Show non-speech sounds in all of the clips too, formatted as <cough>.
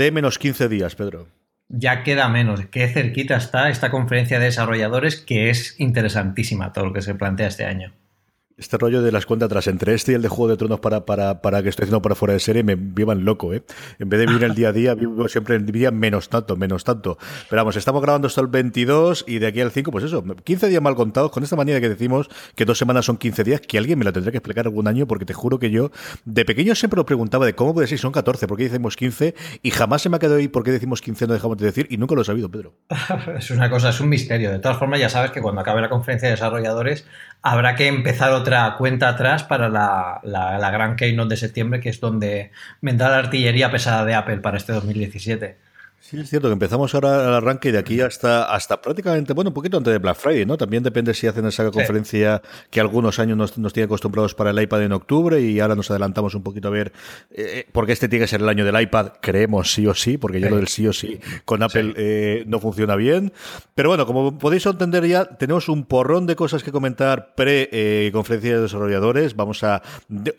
T menos 15 días, Pedro. Ya queda menos. Qué cerquita está esta conferencia de desarrolladores que es interesantísima todo lo que se plantea este año. Este rollo de las cuentas atrás entre este y el de Juego de Tronos para, para, para que estoy haciendo para fuera de serie me vivan loco, ¿eh? En vez de vivir el día a día, vivo siempre el día menos tanto, menos tanto. Pero vamos, estamos grabando hasta el 22 y de aquí al 5, pues eso, 15 días mal contados, con esta manera que decimos que dos semanas son 15 días, que alguien me lo tendrá que explicar algún año, porque te juro que yo de pequeño siempre lo preguntaba de cómo puede ser, son 14, por qué decimos 15, y jamás se me ha quedado ahí por qué decimos 15, no dejamos de decir, y nunca lo he sabido, Pedro. <laughs> es una cosa, es un misterio. De todas formas, ya sabes que cuando acabe la conferencia de desarrolladores habrá que empezar otra cuenta atrás para la, la, gran keynote de septiembre, que es donde vendrá la artillería pesada de Apple para este 2017. Sí, es cierto que empezamos ahora el arranque y de aquí hasta, hasta prácticamente, bueno, un poquito antes de Black Friday, ¿no? También depende si hacen esa conferencia que algunos años nos, nos tienen acostumbrados para el iPad en octubre y ahora nos adelantamos un poquito a ver, eh, porque este tiene que ser el año del iPad, creemos sí o sí, porque ya lo del sí o sí con Apple eh, no funciona bien. Pero bueno, como podéis entender ya, tenemos un porrón de cosas que comentar pre-conferencia eh, de desarrolladores. Vamos a,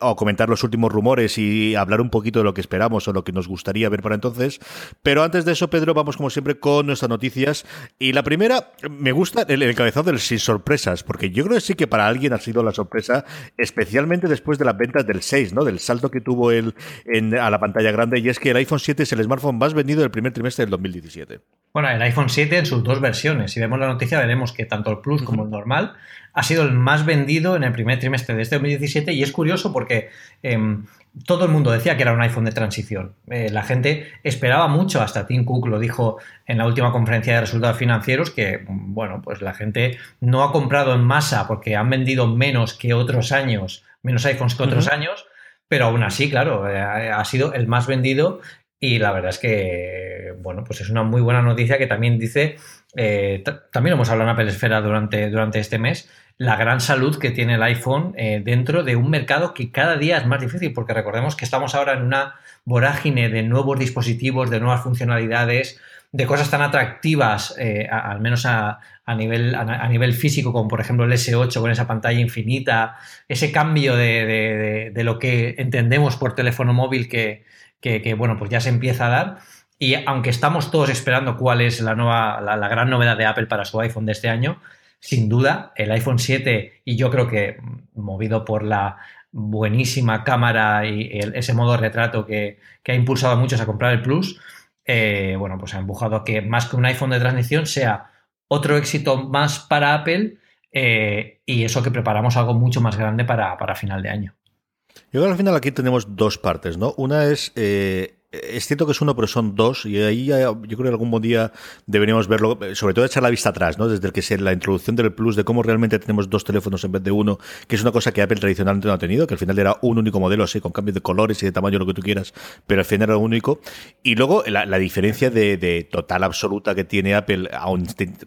a comentar los últimos rumores y hablar un poquito de lo que esperamos o lo que nos gustaría ver para entonces. Pero antes de eso, Pedro, vamos como siempre con nuestras noticias. Y la primera, me gusta el, encabezado del sin sorpresas, porque yo creo que sí que para alguien ha sido la sorpresa, especialmente después de las ventas del 6, ¿no? Del salto que tuvo él en, a la pantalla grande, y es que el iPhone 7 es el smartphone más vendido del primer trimestre del 2017. Bueno, el iPhone 7 en sus dos versiones. Si vemos la noticia, veremos que tanto el Plus como el normal ha sido el más vendido en el primer trimestre de este 2017 y es curioso porque em, todo el mundo decía que era un iPhone de transición. Eh, la gente esperaba mucho, hasta Tim Cook lo dijo en la última conferencia de resultados financieros, que bueno, pues la gente no ha comprado en masa porque han vendido menos que otros años, menos iPhones que otros años, pero aún así, claro, eh, ha sido el más vendido y la verdad es que, bueno, pues es una muy buena noticia que también dice, eh, también lo hemos hablado en Apple Esfera durante, durante este mes, la gran salud que tiene el iPhone eh, dentro de un mercado que cada día es más difícil, porque recordemos que estamos ahora en una vorágine de nuevos dispositivos, de nuevas funcionalidades, de cosas tan atractivas, eh, al menos a, nivel, a, nivel físico, como por ejemplo el S8 con esa pantalla infinita, ese cambio de, lo que entendemos por teléfono móvil que, bueno, pues ya se empieza a dar. Y aunque estamos todos esperando cuál es la, nueva, la gran novedad de Apple para su iPhone de este año, sin duda, el iPhone 7, y yo creo que movido por la buenísima cámara y ese modo retrato que, ha impulsado a muchos a comprar el Plus, eh, bueno, pues ha empujado a que más que un iPhone de transición sea otro éxito más para Apple eh, y eso que preparamos algo mucho más grande para, final de año. Yo creo que al final aquí tenemos dos partes, ¿no? Una es eh, es cierto que es uno, pero son dos, y ahí yo creo que algún día deberíamos verlo, sobre todo echar la vista atrás, ¿no? Desde el que sea la introducción del Plus, de cómo realmente tenemos dos teléfonos en vez de uno, que es una cosa que Apple tradicionalmente no ha tenido, que al final era un único modelo, así, con cambios de colores y de tamaño, lo que tú quieras, pero al final era único. Y luego la, diferencia de, total absoluta que tiene Apple,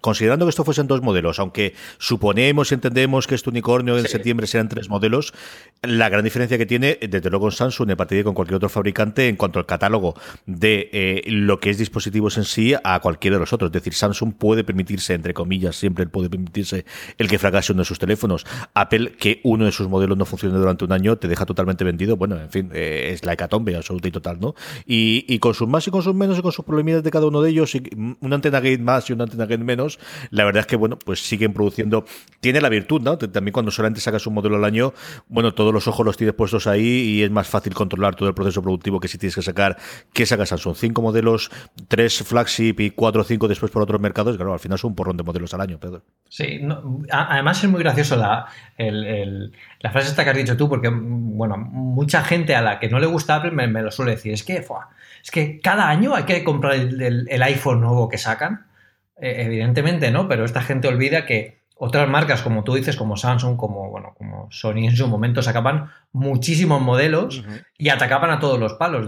considerando que esto fuesen dos modelos, aunque suponemos y entendemos que este unicornio en septiembre serán tres modelos, la gran diferencia que tiene, desde luego con Samsung, a partir de con cualquier otro fabricante, en cuanto al catálogo, de eh, lo que es dispositivos en sí a cualquiera de los otros. Es decir, Samsung puede permitirse, entre comillas, siempre puede permitirse el que fracase uno de sus teléfonos. Apple, que uno de sus modelos no funcione durante un año, te deja totalmente vendido. Bueno, en fin, eh, es la hecatombe absoluta y total, ¿no? Y, con sus más y con sus menos y con sus problemas de cada uno de ellos, y una antena gate más y una antena gate menos, la verdad es que, bueno, pues siguen produciendo. Tiene la virtud, ¿no? También cuando solamente sacas un modelo al año, bueno, todos los ojos los tienes puestos ahí y es más fácil controlar todo el proceso productivo que si tienes que sacar ¿Qué saca Samsung? Cinco modelos, tres flagship y cuatro o cinco después por otros mercados. Claro, al final son un porrón de modelos al año, Pedro. Sí, además es muy gracioso la, la frase esta que has dicho tú, porque, bueno, mucha gente a la que no le gusta Apple me, lo suele decir. Es que, es que cada año hay que comprar el, iPhone nuevo que sacan. Eh, evidentemente no, pero esta gente olvida que otras marcas, como tú dices, como Samsung, como, bueno, como Sony en su momento, sacaban muchísimos modelos y atacaban a todos los palos.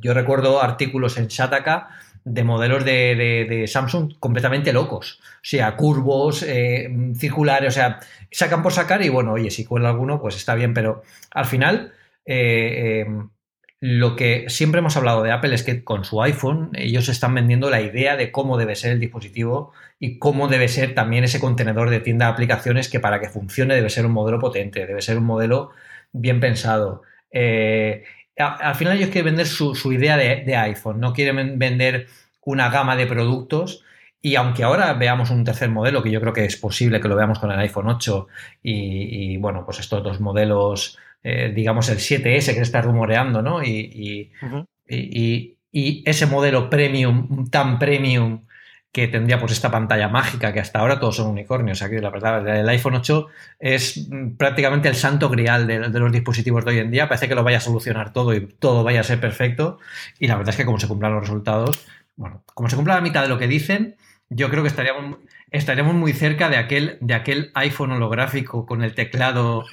yo recuerdo artículos en Shataka de modelos de, Samsung completamente locos. O sea, curvos, eh, circulares, o sea, sacan por sacar y bueno, oye, si cuela alguno, pues está bien, pero al final... Eh, eh, lo que siempre hemos hablado de Apple es que con su iPhone ellos están vendiendo la idea de cómo debe ser el dispositivo y cómo debe ser también ese contenedor de tienda de aplicaciones que para que funcione debe ser un modelo potente, debe ser un modelo bien pensado. Eh, al final ellos quieren vender su, idea de, iPhone, no quieren vender una gama de productos. Y aunque ahora veamos un tercer modelo, que yo creo que es posible que lo veamos con el iPhone 8 y, bueno, pues estos dos modelos, eh, digamos el 7S que se está rumoreando, ¿no? y, y ese modelo premium, tan premium, que tendría pues esta pantalla mágica, que hasta ahora todos son unicornios. Aquí la verdad, el iPhone 8 es mm, prácticamente el santo grial de, los dispositivos de hoy en día. Parece que lo vaya a solucionar todo y todo vaya a ser perfecto. Y la verdad es que como se cumplan los resultados, bueno, como se cumpla la mitad de lo que dicen, yo creo que estaríamos, estaríamos muy cerca de aquel, de aquel iPhone holográfico con el teclado.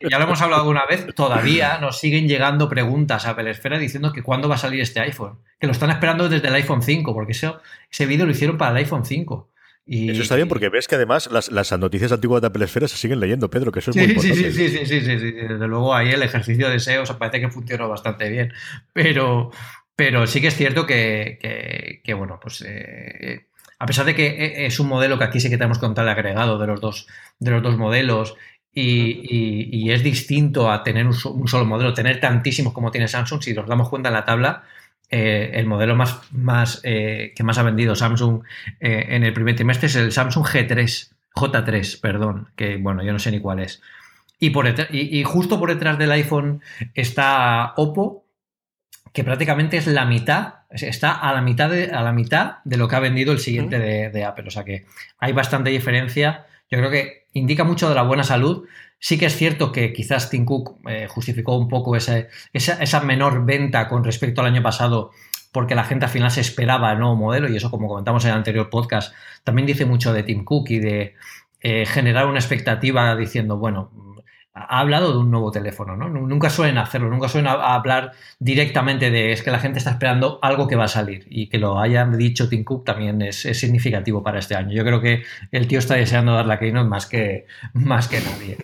Ya lo hemos hablado alguna vez, todavía nos siguen llegando preguntas a Apple Esfera diciendo que cuándo va a salir este iPhone. Que lo están esperando desde el iPhone 5, porque eso, ese vídeo lo hicieron para el iPhone 5. Y, eso está bien porque ves que además las, noticias antiguas de Apple Esfera se siguen leyendo, Pedro, que eso es muy importante. Sí, sí, sí, sí, sí, sí, Desde luego ahí el ejercicio de SEO parece que funcionó bastante bien. Pero, pero sí que es cierto que, que, bueno, pues eh, a pesar de que e, es un modelo que aquí sí que tenemos que contar el agregado de los dos, de los dos modelos y, es distinto a tener un, solo modelo, tener tantísimos como tiene Samsung, si nos damos cuenta en la tabla, eh, el modelo más, eh, que más ha vendido Samsung eh, en el primer trimestre es el Samsung G3, J3, perdón, que bueno, yo no sé ni cuál es. Y, y justo por detrás del iPhone está Oppo, que prácticamente es la mitad, está a la mitad de, a la mitad de lo que ha vendido el siguiente de, Apple. O sea que hay bastante diferencia. Yo creo que indica mucho de la buena salud. Sí que es cierto que quizás Tim Cook eh, justificó un poco esa, esa, menor venta con respecto al año pasado porque la gente al final se esperaba el nuevo modelo y eso como comentamos en el anterior podcast también dice mucho de Tim Cook y de eh, generar una expectativa diciendo, bueno, ha hablado de un nuevo teléfono, ¿no? Nunca suelen hacerlo, nunca suelen hablar directamente de es que la gente está esperando algo que va a salir y que lo hayan dicho Tim Cook también es, significativo para este año. Yo creo que el tío está deseando dar la keynote más que, más que nadie.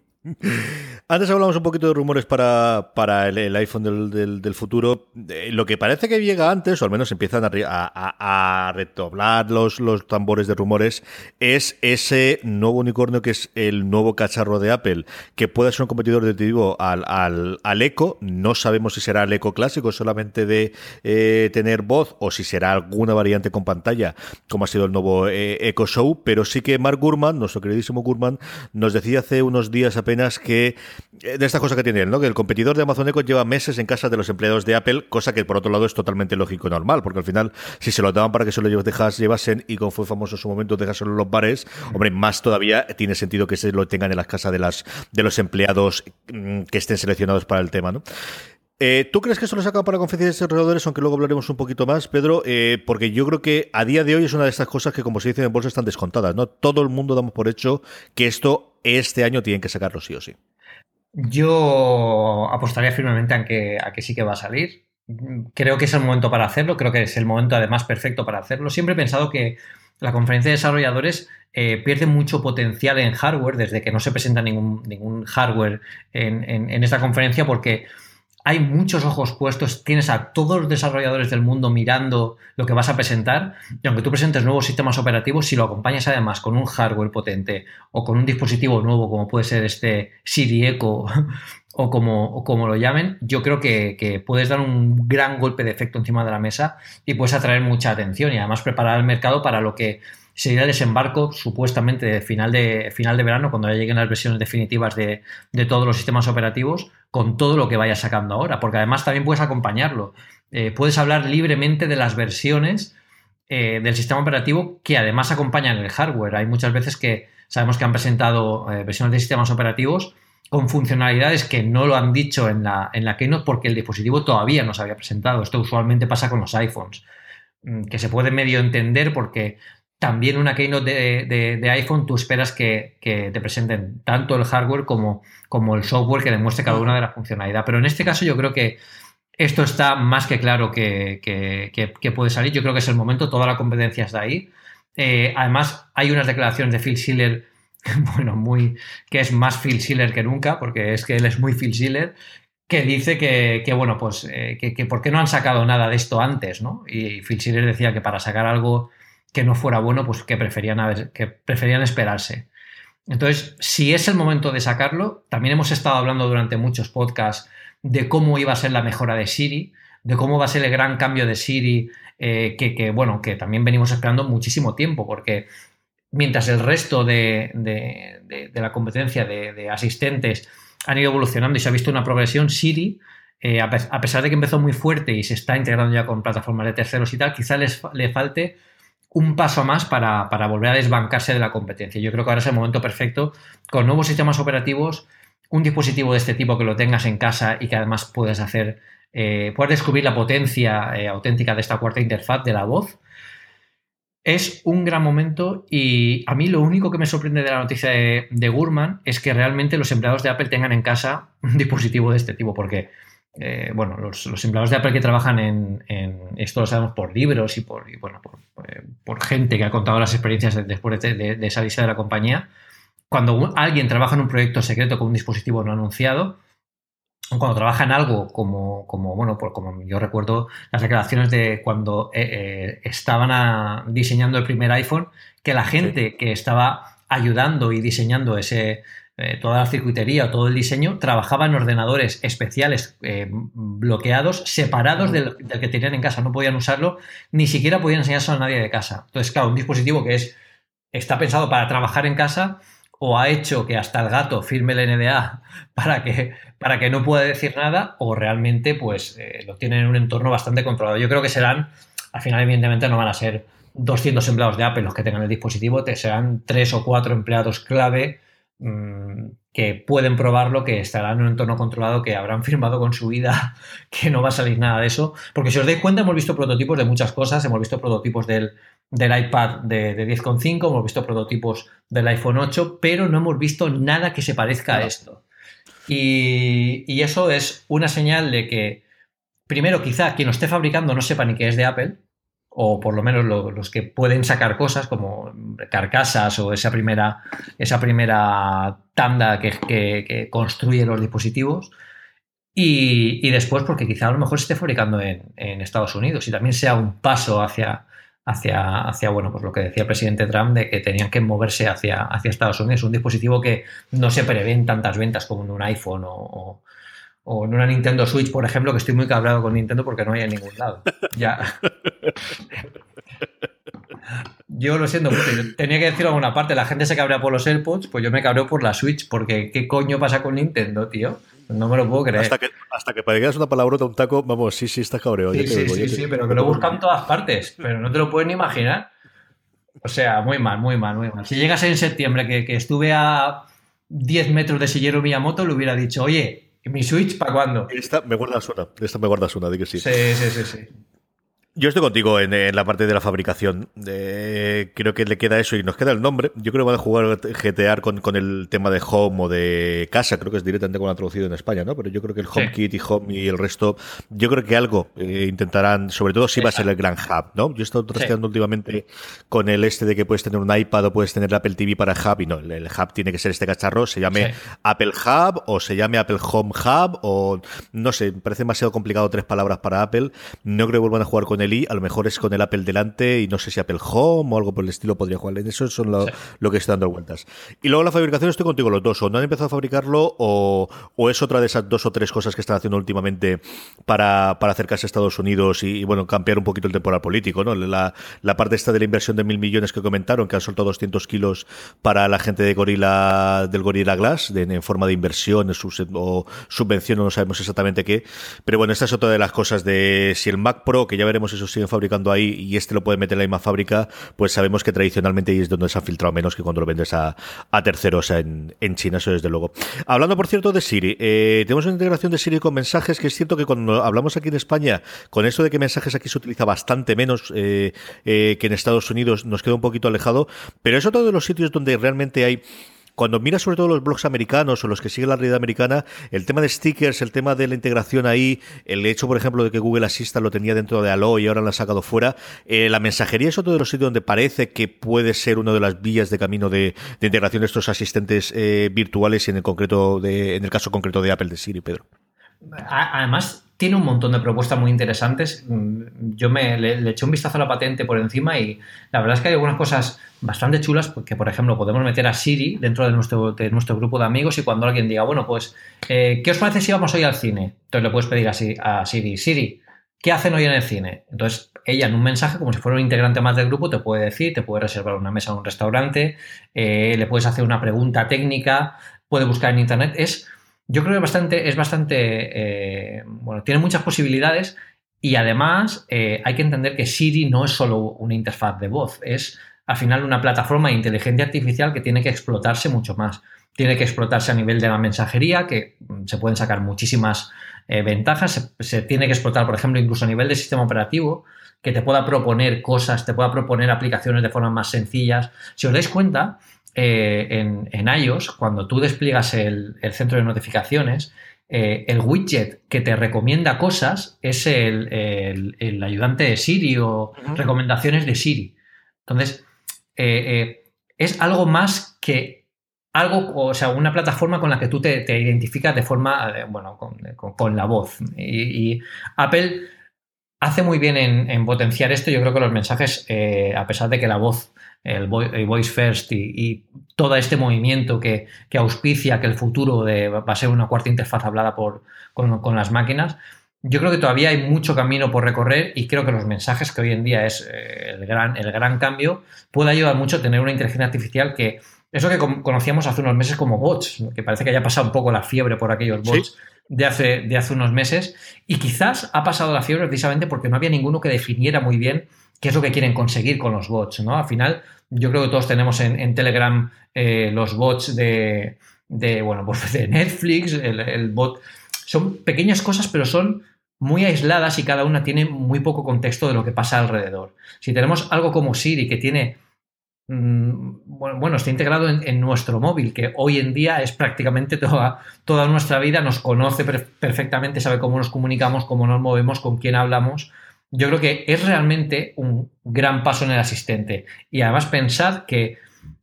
<laughs> <laughs> Antes hablamos un poquito de rumores para, para el, iPhone del, futuro. lo que parece que llega antes, o al menos empiezan a, a, retoblar los, los tambores de rumores, es ese nuevo unicornio que es el nuevo cacharro de Apple, que puede ser un competidor definitivo al, al, al Echo. No sabemos si será el Echo clásico solamente de eh, tener voz o si será alguna variante con pantalla, como ha sido el nuevo eh, Echo Show. Pero sí que Mark Gurman, nuestro queridísimo Gurman, nos decía hace unos días apenas que eh, de estas cosas que tiene él, ¿no? Que el competidor de Amazon Echo lleva meses en casa de los empleados de Apple, cosa que por otro lado es totalmente lógico y normal, porque al final, si se lo daban para que se lo dejas, llevasen y como fue famoso en su momento, dejárselo en los bares, hombre, más todavía tiene sentido que se lo tengan en las casas de las de los empleados mm, que estén seleccionados para el tema, ¿no? Eh, ¿Tú crees que eso lo saca para conferencias de desarrolladores, aunque luego hablaremos un poquito más, Pedro? Eh, porque yo creo que a día de hoy es una de estas cosas que, como se dice en bolsa, están descontadas, ¿no? Todo el mundo damos por hecho que esto este año tienen que sacarlo sí o sí. Yo apostaría firmemente a que, a que sí que va a salir. Creo que es el momento para hacerlo, creo que es el momento además perfecto para hacerlo. Siempre he pensado que la conferencia de desarrolladores eh, pierde mucho potencial en hardware desde que no se presenta ningún, ningún hardware en, en esta conferencia porque hay muchos ojos puestos, tienes a todos los desarrolladores del mundo mirando lo que vas a presentar y aunque tú presentes nuevos sistemas operativos, si lo acompañas además con un hardware potente o con un dispositivo nuevo como puede ser este Siri Echo <laughs> o como, como lo llamen, yo creo que, puedes dar un gran golpe de efecto encima de la mesa y puedes atraer mucha atención y además preparar el mercado para lo que sería el desembarco supuestamente de final de, final de verano, cuando ya lleguen las versiones definitivas de, todos los sistemas operativos, con todo lo que vaya sacando ahora, porque además también puedes acompañarlo. Eh, puedes hablar libremente de las versiones eh, del sistema operativo que además acompañan el hardware. Hay muchas veces que sabemos que han presentado eh, versiones de sistemas operativos con funcionalidades que no lo han dicho en la, en la Keynote porque el dispositivo todavía no se había presentado. Esto usualmente pasa con los iPhones, mm, que se puede medio entender porque también una keynote de, iPhone tú esperas que, te presenten tanto el hardware como, el software que demuestre cada una de las funcionalidades. Pero en este caso yo creo que esto está más que claro que, puede salir. Yo creo que es el momento, toda la competencia está ahí. Eh, además, hay unas declaraciones de Phil Schiller, <laughs> bueno, muy, que es más Phil Schiller que nunca, porque es que él es muy Phil Schiller, que dice que, bueno, pues eh, que, por qué no han sacado nada de esto antes, ¿no? Y Phil Schiller decía que para sacar algo que no fuera bueno, pues que preferían, que preferían esperarse. Entonces, si es el momento de sacarlo, también hemos estado hablando durante muchos podcasts de cómo iba a ser la mejora de Siri, de cómo va a ser el gran cambio de Siri, eh, que, bueno, que también venimos esperando muchísimo tiempo, porque mientras el resto de, la competencia de, asistentes han ido evolucionando y se ha visto una progresión, Siri, eh, a, pesar de que empezó muy fuerte y se está integrando ya con plataformas de terceros y tal, quizá les, le falte un paso más para, volver a desbancarse de la competencia. Yo creo que ahora es el momento perfecto, con nuevos sistemas operativos, un dispositivo de este tipo que lo tengas en casa y que además puedes hacer, eh, puedes descubrir la potencia eh, auténtica de esta cuarta interfaz de la voz es un gran momento y a mí lo único que me sorprende de la noticia de, Gurman es que realmente los empleados de Apple tengan en casa un dispositivo de este tipo, porque, eh, bueno, los, empleados de Apple que trabajan en, esto lo sabemos por libros y por, bueno, eh, por, gente que ha contado las experiencias después de, de, esa lista de la compañía, cuando alguien trabaja en un proyecto secreto con un dispositivo no anunciado, cuando trabaja en algo como, como bueno, por, como yo recuerdo las declaraciones de cuando eh, eh, estaban diseñando el primer iPhone, que la gente que estaba ayudando y diseñando ese, eh, toda la circuitería o todo el diseño, trabajaba en ordenadores especiales bloqueados, separados del, del, que tenían en casa, no podían usarlo, ni siquiera podían enseñárselo a nadie de casa. Entonces, claro, un dispositivo que es, está pensado para trabajar en casa o ha hecho que hasta el gato firme el NDA <laughs> para que, para que no pueda decir nada, o realmente pues eh, lo tienen en un entorno bastante controlado. Yo creo que serán, al final evidentemente no van a ser 200 empleados de Apple los que tengan el dispositivo, te serán tres o cuatro empleados clave mm, que pueden probarlo, que estarán en un entorno controlado, que habrán <laughs> firmado con su vida que no va a salir nada de eso. Porque si os dais cuenta, hemos visto prototipos de muchas cosas, hemos visto prototipos del, del iPad de, de 10,5, hemos visto prototipos del iPhone 8, pero no hemos visto nada que se parezca a esto. Y, eso es una señal de que, primero, quizá quien lo esté fabricando no sepa ni qué es de Apple, o por lo menos los que pueden sacar cosas como carcasas o esa primera, esa primera tanda que, construye los dispositivos. Y, después, porque quizá a lo mejor esté fabricando en, en Estados Unidos y también sea un paso hacia, hacia, hacia, bueno, pues lo que decía el presidente Trump de que tenían que moverse hacia, hacia Estados Unidos. Un dispositivo que no se prevén tantas ventas como un iPhone o, en una Nintendo Switch, por ejemplo, que estoy muy cabrado con Nintendo porque no hay en ningún lado. Ya. <laughs> Yo lo siento mucho. tenía que decir alguna parte. La gente se cabrea por los AirPods, pues yo me cabreo por la Switch, porque ¿qué coño pasa con Nintendo, tío? No me lo puedo creer. Hasta que, hasta que que una palabrota, un taco, vamos, sí, sí, está cabreo. Sí, sí, sí, sí, pero que lo buscan en todas partes, pero no te lo puedes ni imaginar. O sea, muy mal, muy mal, muy mal. Si llegas en septiembre, que, que estuve a 10 metros de Sillero Miyamoto, le hubiera dicho, oye, ¿mi Switch para cuándo? Esta me guardas una, esta me guardas una, de que sí. Sí, sí, sí, sí. Yo estoy contigo en, la parte de la fabricación. creo que le queda eso y nos queda el nombre. Yo creo que van a jugar GTA con, con el tema de home o de casa. Creo que es directamente como lo han traducido en España, ¿no? Pero yo creo que el HomeKit y Home y el resto, yo creo que algo eh, intentarán, sobre todo si va a ser el gran hub, ¿no? Yo he estado trasteando últimamente con el este de que puedes tener un iPad o puedes tener el Apple TV para hub y no, el, hub tiene que ser este cacharro, se llame Apple Hub o se llame Apple Home Hub o no sé, parece demasiado complicado tres palabras para Apple. No creo que vuelvan a jugar con a lo mejor es con el Apple delante y no sé si Apple Home o algo por el estilo podría jugar. En eso son lo, que está dando vueltas. Y luego la fabricación estoy contigo los dos, o no han empezado a fabricarlo o, es otra de esas dos o tres cosas que están haciendo últimamente para, acercarse a Estados Unidos y, bueno, cambiar un poquito el temporal político, ¿no? La, parte esta de la inversión de mil millones que comentaron, que han soltado 200 kilos para la gente de Gorilla, del Gorilla Glass, en forma de inversión o subvención, no sabemos exactamente qué. Pero bueno, esta es otra de las cosas de si el Mac Pro, que ya veremos eso siguen fabricando ahí y este lo puede meter en la misma fábrica, pues sabemos que tradicionalmente es donde se ha filtrado menos que cuando lo vendes a, terceros en, China, eso desde luego. Hablando, por cierto, de Siri, eh, tenemos una integración de Siri con mensajes, que es cierto que cuando hablamos aquí en España, con esto de que mensajes aquí se utiliza bastante menos eh, eh, que en Estados Unidos, nos queda un poquito alejado, pero es otro de los sitios donde realmente hay cuando miras sobre todo los blogs americanos o los que siguen la realidad americana, el tema de stickers, el tema de la integración ahí, el hecho, por ejemplo, de que Google Assistant lo tenía dentro de Allo y ahora lo ha sacado fuera, eh, la mensajería es otro de los sitios donde parece que puede ser una de las vías de camino de, integración de estos asistentes eh, virtuales y en el concreto de, en el caso concreto de Apple de Siri, Pedro. Además, tiene un montón de propuestas muy interesantes. Mm, yo me le, eché un vistazo a la patente por encima y la verdad es que hay algunas cosas bastante chulas, porque por ejemplo podemos meter a Siri dentro de nuestro, de nuestro grupo de amigos y cuando alguien diga, bueno, pues, eh, ¿qué os parece si vamos hoy al cine? Entonces le puedes pedir a, a Siri, Siri, ¿qué hacen hoy en el cine? Entonces ella en un mensaje, como si fuera un integrante más del grupo, te puede decir, te puede reservar una mesa en un restaurante, eh, le puedes hacer una pregunta técnica, puede buscar en internet. Es, yo creo que bastante, es bastante, eh, bueno, tiene muchas posibilidades y además eh, hay que entender que Siri no es solo una interfaz de voz, es al final una plataforma de inteligencia artificial que tiene que explotarse mucho más. Tiene que explotarse a nivel de la mensajería, que mm, se pueden sacar muchísimas ventajas. se, tiene que explotar, por ejemplo, incluso a nivel de sistema operativo que te pueda proponer cosas, te pueda proponer aplicaciones de forma más sencillas. Si os dais cuenta, eh, en, iOS, cuando tú despliegas el, centro de notificaciones, eh, el widget que te recomienda cosas es el, ayudante de Siri o recomendaciones de Siri. Entonces, eh, es algo más que algo, o sea, una plataforma con la que tú te, identificas de forma, bueno, con, la voz. y Apple hace muy bien en, potenciar esto. Yo creo que los mensajes, eh, a pesar de que la voz, el, voice first y, todo este movimiento que, auspicia que el futuro va a ser una cuarta interfaz hablada por, con, las máquinas, yo creo que todavía hay mucho camino por recorrer y creo que los mensajes, que hoy en día es eh, el, gran, el gran cambio, puede ayudar mucho a tener una inteligencia artificial que, eso que conocíamos hace unos meses como bots, que parece que haya pasado un poco la fiebre por aquellos bots de hace, de hace unos meses. Y quizás ha pasado la fiebre precisamente porque no había ninguno que definiera muy bien qué es lo que quieren conseguir con los bots, ¿no? Al final, yo creo que todos tenemos en, Telegram eh, los bots de, bueno, <laughs> pues de Netflix, el, bot. Son pequeñas cosas, pero son muy aisladas y cada una tiene muy poco contexto de lo que pasa alrededor. Si tenemos algo como Siri que tiene Mm, bueno, está integrado en, nuestro móvil, que hoy en día es prácticamente toda, toda nuestra vida, nos conoce perfectamente, sabe cómo nos comunicamos, cómo nos movemos, con quién hablamos. Yo creo que es realmente un gran paso en el asistente. Y además pensad que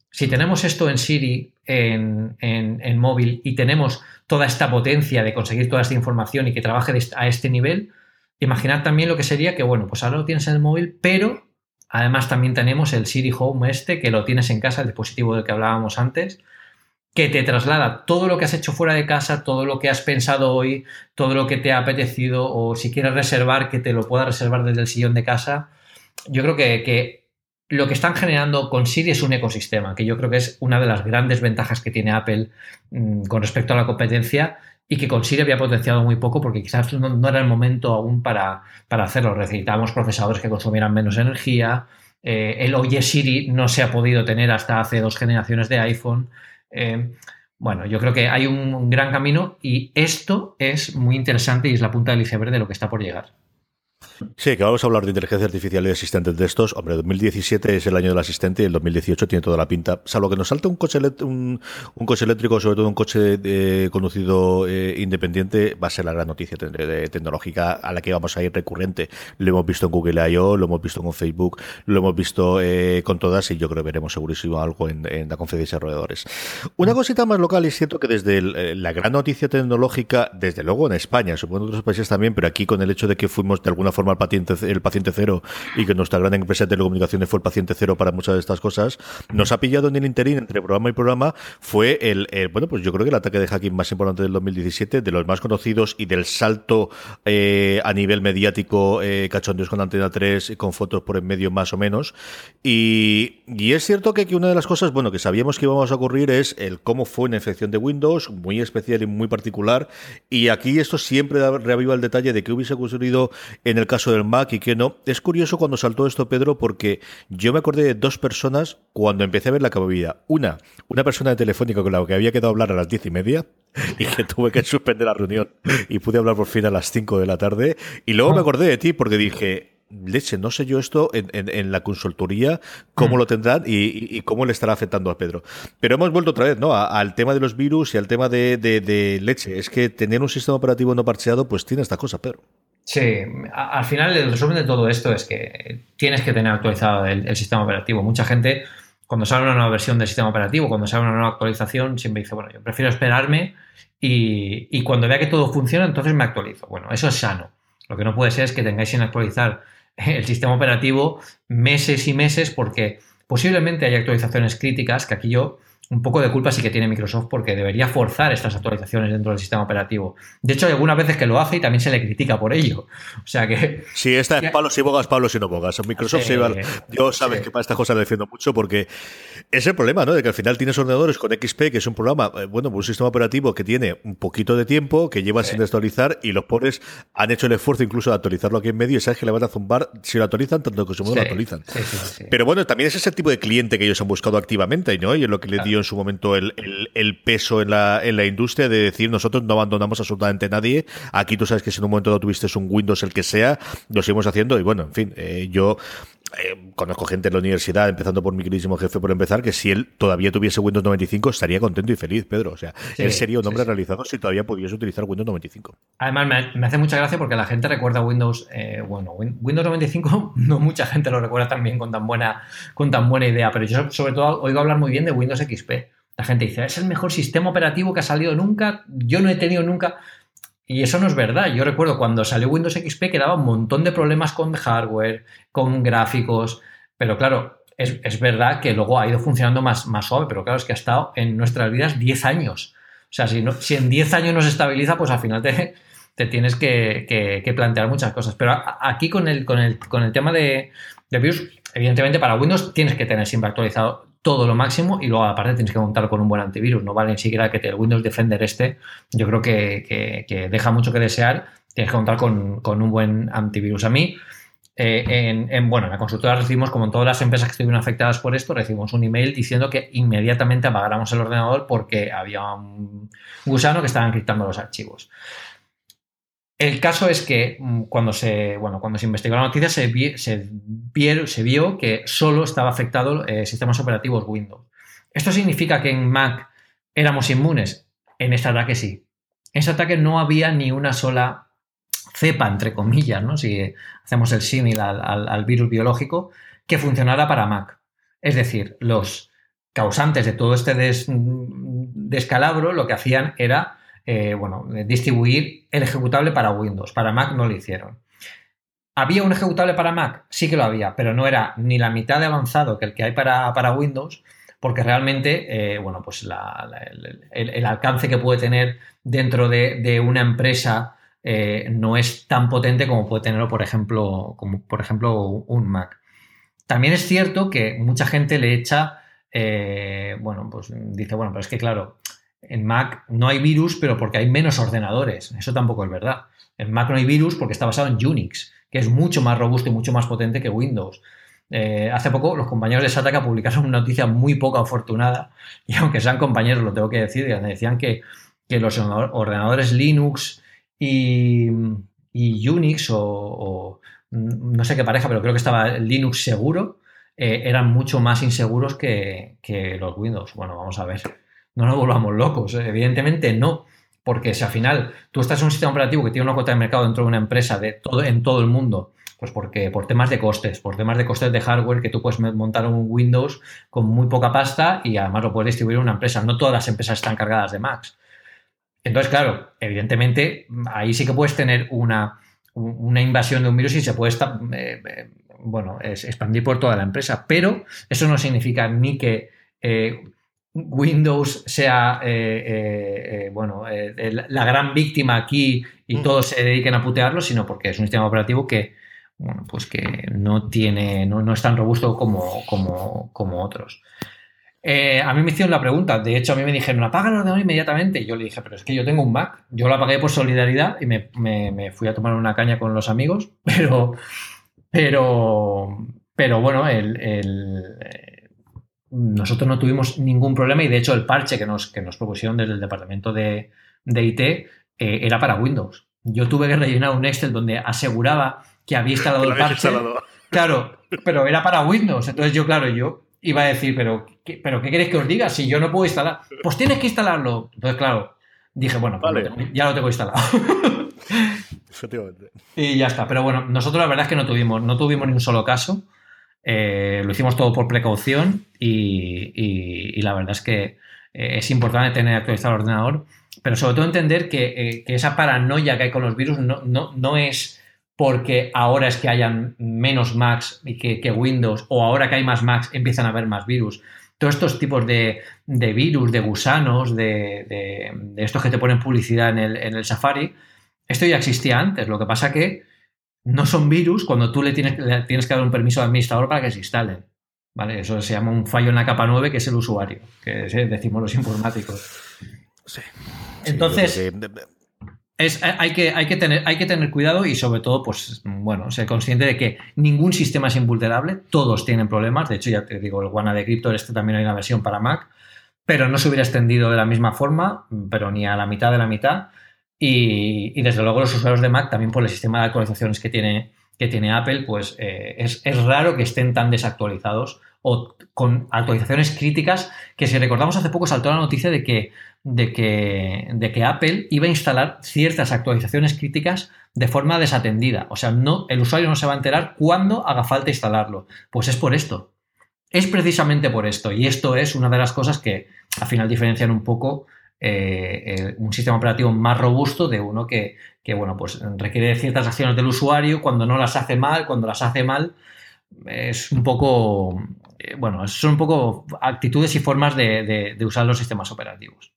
si tenemos esto en Siri, en, en móvil, y tenemos toda esta potencia de conseguir toda esta información y que trabaje a este nivel, imaginad también lo que sería que, bueno, pues ahora lo tienes en el móvil, pero Además, también tenemos el Siri Home este, que lo tienes en casa, el dispositivo del que hablábamos antes, que te traslada todo lo que has hecho fuera de casa, todo lo que has pensado hoy, todo lo que te ha apetecido, o si quieres reservar, que te lo pueda reservar desde el sillón de casa. Yo creo que, lo que están generando con Siri es un ecosistema, que yo creo que es una de las grandes ventajas que tiene Apple mm, con respecto a la competencia y que con Siri había potenciado muy poco porque quizás no, era el momento aún para, hacerlo. Necesitábamos procesadores que consumieran menos energía. Eh, el Oye Siri no se ha podido tener hasta hace dos generaciones de iPhone. Eh, bueno, yo creo que hay un gran camino y esto es muy interesante y es la punta del iceberg de lo que está por llegar. Sí, que vamos a hablar de inteligencia artificial y asistentes de estos. Hombre, 2017 es el año del asistente y el 2018 tiene toda la pinta. Salvo que nos salta un coche, un, coche eléctrico, sobre todo un coche eh, conducido eh, independiente, va a ser la gran noticia tecnológica a la que vamos a ir recurrente. Lo hemos visto en Google I.O., lo hemos visto con Facebook, lo hemos visto eh, con todas y yo creo que veremos segurísimo algo en, la conferencia de desarrolladores. Una cosita más local, es cierto que desde la gran noticia tecnológica, desde luego en España, supongo en otros países también, pero aquí con el hecho de que fuimos de alguna forma paciente, el paciente cero y que nuestra gran empresa de telecomunicaciones fue el paciente cero para muchas de estas cosas, nos ha pillado en el interín entre programa y programa, fue el, bueno, pues yo creo que el ataque de hacking más importante del 2017, de los más conocidos y del salto eh, a nivel mediático, eh, cachondeos con Antena 3, con fotos por en medio más o menos. Y, y es cierto que aquí una de las cosas, bueno, que sabíamos que íbamos a ocurrir es el cómo fue una infección de Windows, muy especial y muy particular. Y aquí esto siempre reaviva el detalle de que hubiese ocurrido en el caso del Mac y que no. Es curioso cuando saltó esto, Pedro, porque yo me acordé de dos personas cuando empecé a ver la cabida. Una, una persona de Telefónica con la que había quedado a hablar a las diez y media <laughs> y que tuve que suspender la reunión y pude hablar por fin a las cinco de la tarde. Y luego me ah. acordé de ti porque dije, leche, no sé yo esto en, la consultoría, cómo mm. lo tendrán y, cómo le estará afectando a Pedro. Pero hemos vuelto otra vez, ¿no? al tema de los virus y al tema de, de, leche. Es que tener un sistema operativo no parcheado, pues tiene esta cosa, Pedro. Sí, al final el resumen de todo esto es que tienes que tener actualizado el, sistema operativo. Mucha gente cuando sale una nueva versión del sistema operativo, cuando sale una nueva actualización, siempre dice, bueno, yo prefiero esperarme y, y cuando vea que todo funciona, entonces me actualizo. Bueno, eso es sano. Lo que no puede ser es que tengáis sin actualizar el sistema operativo meses y meses porque posiblemente hay actualizaciones críticas que aquí yo un poco de culpa sí que tiene Microsoft porque debería forzar estas actualizaciones dentro del sistema operativo. De hecho, hay algunas veces que lo hace y también se le critica por ello. O sea que. Sí, esta es palos y bogas, palos y no bogas. Microsoft se Yo sabes que para estas cosas le defiendo mucho porque es el problema, ¿no? De que al final tienes ordenadores con XP, que es un programa, eh, bueno, un sistema operativo que tiene un poquito de tiempo, que lleva sin actualizar y los pobres han hecho el esfuerzo incluso de actualizarlo aquí en medio y sabes que le van a zumbar si lo actualizan, tanto que su modo lo actualizan. Pero bueno, también es ese tipo de cliente que ellos han buscado activamente, ¿no? Y es lo que le dio en su momento el, peso en la, en la industria de decir nosotros no abandonamos absolutamente nadie. Aquí tú sabes que si en un momento no tuviste un Windows el que sea, lo seguimos haciendo y bueno, en fin, eh, yo eh, conozco gente en la universidad, empezando por mi queridísimo jefe por empezar, que si él todavía tuviese Windows 95 estaría contento y feliz, Pedro. O sea, él sería un hombre realizado si todavía pudiese utilizar Windows 95. Además, me, hace mucha gracia porque la gente recuerda Windows, eh, bueno, Windows 95 <laughs> no mucha gente lo recuerda también con tan buena, con tan buena idea, pero yo sobre todo oigo hablar muy bien de Windows XP. La gente dice, es el mejor sistema operativo que ha salido nunca, yo no he tenido nunca... Y eso no es verdad. Yo recuerdo cuando salió Windows XP que daba un montón de problemas con hardware, con gráficos, pero claro, es, verdad que luego ha ido funcionando más, más suave, pero claro, es que ha estado en nuestras vidas 10 años. O sea, si, no, si en 10 años no se estabiliza, pues al final te, te tienes que, plantear muchas cosas. Pero aquí con el, con el, con el tema de, de virus, evidentemente para Windows tienes que tener siempre actualizado todo lo máximo y luego aparte tienes que contar con un buen antivirus. No vale ni siquiera que te, el Windows Defender este, yo creo que, deja mucho que desear. Tienes que contar con, un buen antivirus. A mí, eh, en, bueno, en la consultora recibimos, como en todas las empresas que estuvieron afectadas por esto, recibimos un email diciendo que inmediatamente apagáramos el ordenador porque había un gusano que estaba encriptando los archivos. El caso es que mm, cuando se, bueno, cuando se investigó la noticia se, se vio que solo estaba afectado eh, sistemas operativos Windows. ¿Esto significa que en Mac éramos inmunes? En este ataque sí. En este ataque no había ni una sola cepa, entre comillas, ¿no? si hacemos el símil al, virus biológico, que funcionara para Mac. Es decir, los causantes de todo este descalabro lo que hacían era eh, bueno, distribuir el ejecutable para Windows. Para Mac no lo hicieron. ¿Había un ejecutable para Mac? Sí que lo había, pero no era ni la mitad de avanzado que el que hay para, para Windows, porque realmente, eh, bueno, pues el, alcance que puede tener dentro de, una empresa eh, no es tan potente como puede tenerlo, por ejemplo, como por ejemplo un Mac. También es cierto que mucha gente le echa, bueno, pues dice, bueno, pero es que claro, en Mac no hay virus, pero porque hay menos ordenadores. Eso tampoco es verdad. En Mac no hay virus porque está basado en Unix, que es mucho más robusto y mucho más potente que Windows. Eh, hace poco los compañeros de Sataka publicaron una noticia muy poco afortunada, y aunque sean compañeros, lo tengo que decir, decían que, los ordenadores Linux y, Unix o, no sé qué pareja, pero creo que estaba Linux seguro, eh, eran mucho más inseguros que, que los Windows. Bueno, vamos a ver no nos volvamos locos. ¿eh? Evidentemente no, porque si al final tú estás en un sistema operativo que tiene una cuota de mercado dentro de una empresa de todo, en todo el mundo, pues porque por temas de costes, por temas de costes de hardware, que tú puedes montar un Windows con muy poca pasta y además lo puedes distribuir en una empresa. No todas las empresas están cargadas de Macs. Entonces, claro, evidentemente ahí sí que puedes tener una, una invasión de un virus y se puede estar, eh, eh, bueno, expandir por toda la empresa. Pero eso no significa ni que Windows sea, eh, eh, eh, bueno, la gran víctima aquí y mm. todos se dediquen a putearlo, sino porque es un sistema operativo que, bueno, pues que no tiene, no, es tan robusto como, como, otros. a mí me hicieron la pregunta, de hecho a mí me dijeron, apaga el ordenador inmediatamente. Y yo le dije, pero es que yo tengo un Mac, yo lo apagué por solidaridad y me, fui a tomar una caña con los amigos, <laughs> pero, pero, pero bueno, el nosotros no tuvimos ningún problema y de hecho el parche que nos, que nos propusieron desde el departamento de, IT eh, era para Windows. Yo tuve que rellenar un Excel donde aseguraba que había <laughs> instalado el parche. Claro, <laughs> pero era para Windows. Entonces yo, claro, yo iba a decir, pero ¿qué, pero ¿qué queréis que os diga? Si yo no puedo instalar. Pues tienes que instalarlo. Entonces, claro, dije, bueno, pues ya lo tengo instalado. <laughs> Efectivamente. Y ya está. Pero bueno, nosotros la verdad es que no tuvimos, no tuvimos ni un solo caso. Eh, lo hicimos todo por precaución y, la verdad es que eh, es importante tener actualizado el ordenador, pero sobre todo entender que, esa paranoia que hay con los virus no, no, es porque ahora es que hayan menos Macs que, que, Windows o ahora que hay más Macs empiezan a haber más virus. Todos estos tipos de, virus, de gusanos, de, estos que te ponen publicidad en el, en el Safari, esto ya existía antes. Lo que pasa que no son virus cuando tú le tienes, tienes que dar un permiso al administrador para que se instalen. ¿Vale? Eso se llama un fallo en la capa 9, que es el usuario, que decimos los informáticos. <laughs> Sí. Entonces, es, hay, que, hay, que tener, hay que tener cuidado y sobre todo, pues, bueno, ser consciente de que ningún sistema es invulnerable, todos tienen problemas. De hecho, ya te digo, el Wana de Crypto, este también hay una versión para Mac, pero no se hubiera extendido de la misma forma, pero ni a la mitad de la mitad. Y, desde luego los usuarios de Mac, también por el sistema de actualizaciones que tiene, que tiene Apple, pues eh, es, raro que estén tan desactualizados o con actualizaciones críticas que si recordamos hace poco saltó la noticia de que, de que, de que Apple iba a instalar ciertas actualizaciones críticas de forma desatendida. O sea, no, el usuario no se va a enterar cuándo haga falta instalarlo. Pues es por esto. Es precisamente por esto. Y esto es una de las cosas que al final diferencian un poco eh, eh, un sistema operativo más robusto de uno que, bueno, pues requiere ciertas acciones del usuario, cuando no las hace mal, cuando las hace mal, es un poco, eh, bueno, son un poco actitudes y formas de usar los sistemas operativos.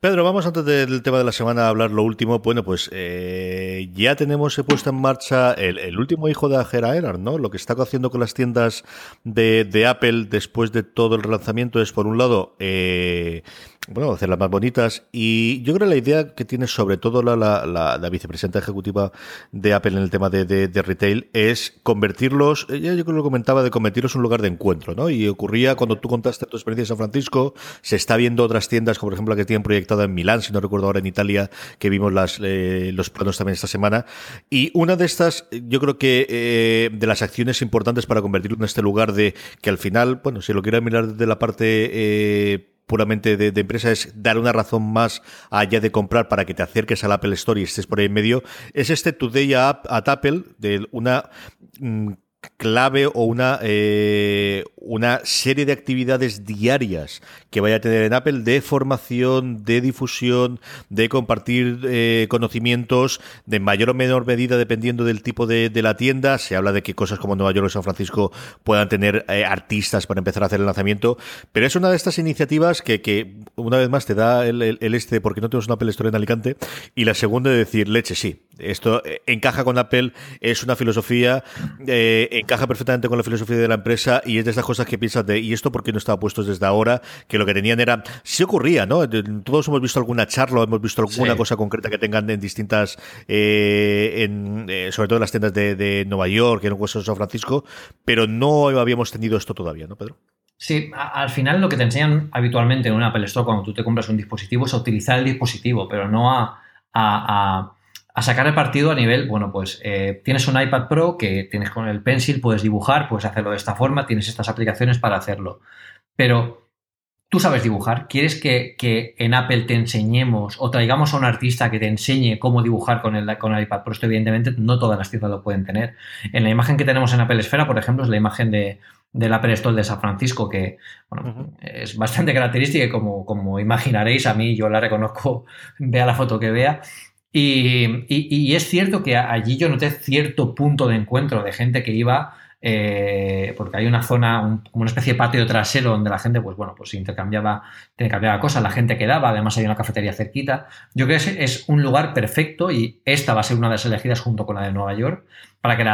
Pedro, vamos antes del tema de la semana a hablar lo último. Bueno, pues eh, ya tenemos puesto en marcha el, último hijo de Ajera Erard, ¿no? Lo que está haciendo con las tiendas de, Apple después de todo el relanzamiento es, por un lado, eh, bueno, hacerlas más bonitas. Y yo creo que la idea que tiene sobre todo la, la, vicepresidenta ejecutiva de Apple en el tema de, retail es convertirlos, ya yo creo que lo comentaba, de convertirlos en un lugar de encuentro, ¿no? Y ocurría cuando tú contaste tu experiencia en San Francisco, se está viendo otras tiendas, como por ejemplo la que tienen proyectada en Milán, si no recuerdo ahora en Italia, que vimos las, eh, los planos también esta semana. Y una de estas, yo creo que eh, de las acciones importantes para convertirlo en este lugar de que al final, bueno, si lo quieres mirar desde la parte eh, puramente de, empresa es dar una razón más allá de comprar para que te acerques al Apple Store y estés por ahí en medio, es este Today at Apple, de una mm, clave o una, eh, una serie de actividades diarias que vaya a tener en Apple de formación, de difusión, de compartir eh, conocimientos, de mayor o menor medida dependiendo del tipo de, la tienda. Se habla de que cosas como Nueva York o San Francisco puedan tener eh, artistas para empezar a hacer el lanzamiento, pero es una de estas iniciativas que, que una vez más te da el, el, este porque no tenemos una Apple Store en Alicante y la segunda de decir, leche, sí, esto encaja con Apple, es una filosofía encaja perfectamente con la filosofía de la empresa y es de estas cosas que piensas de, ¿y esto por qué no estaba puesto desde ahora? Que lo que tenían era, sí ocurría, ¿no? Todos hemos visto alguna charla, hemos visto alguna cosa concreta que tengan en distintas, eh, en, eh, sobre todo en las tiendas de, Nueva York, en Hueso de San Francisco, pero no habíamos tenido esto todavía, ¿no, Pedro? Sí, al final lo que te enseñan habitualmente en una Apple Store cuando tú te compras un dispositivo es a utilizar el dispositivo, pero no a a sacar el partido a nivel, bueno, pues eh, tienes un iPad Pro que tienes con el Pencil, puedes dibujar, puedes hacerlo de esta forma, tienes estas aplicaciones para hacerlo. Pero tú sabes dibujar, quieres que, en Apple te enseñemos o traigamos a un artista que te enseñe cómo dibujar con el, con el iPad Pro. Esto evidentemente no todas las tiendas lo pueden tener. En la imagen que tenemos en Apple Esfera, por ejemplo, es la imagen de, del Apple Store de San Francisco, que bueno, es bastante característica y como, como imaginaréis, a mí yo la reconozco, <laughs> vea la foto que vea, y, es cierto que allí yo noté cierto punto de encuentro de gente que iba, eh, porque hay una zona, como una especie de patio trasero donde la gente, pues bueno, pues intercambiaba, intercambiaba cosas, la gente quedaba, además hay una cafetería cerquita. Yo creo que es, un lugar perfecto y esta va a ser una de las elegidas junto con la de Nueva York para que,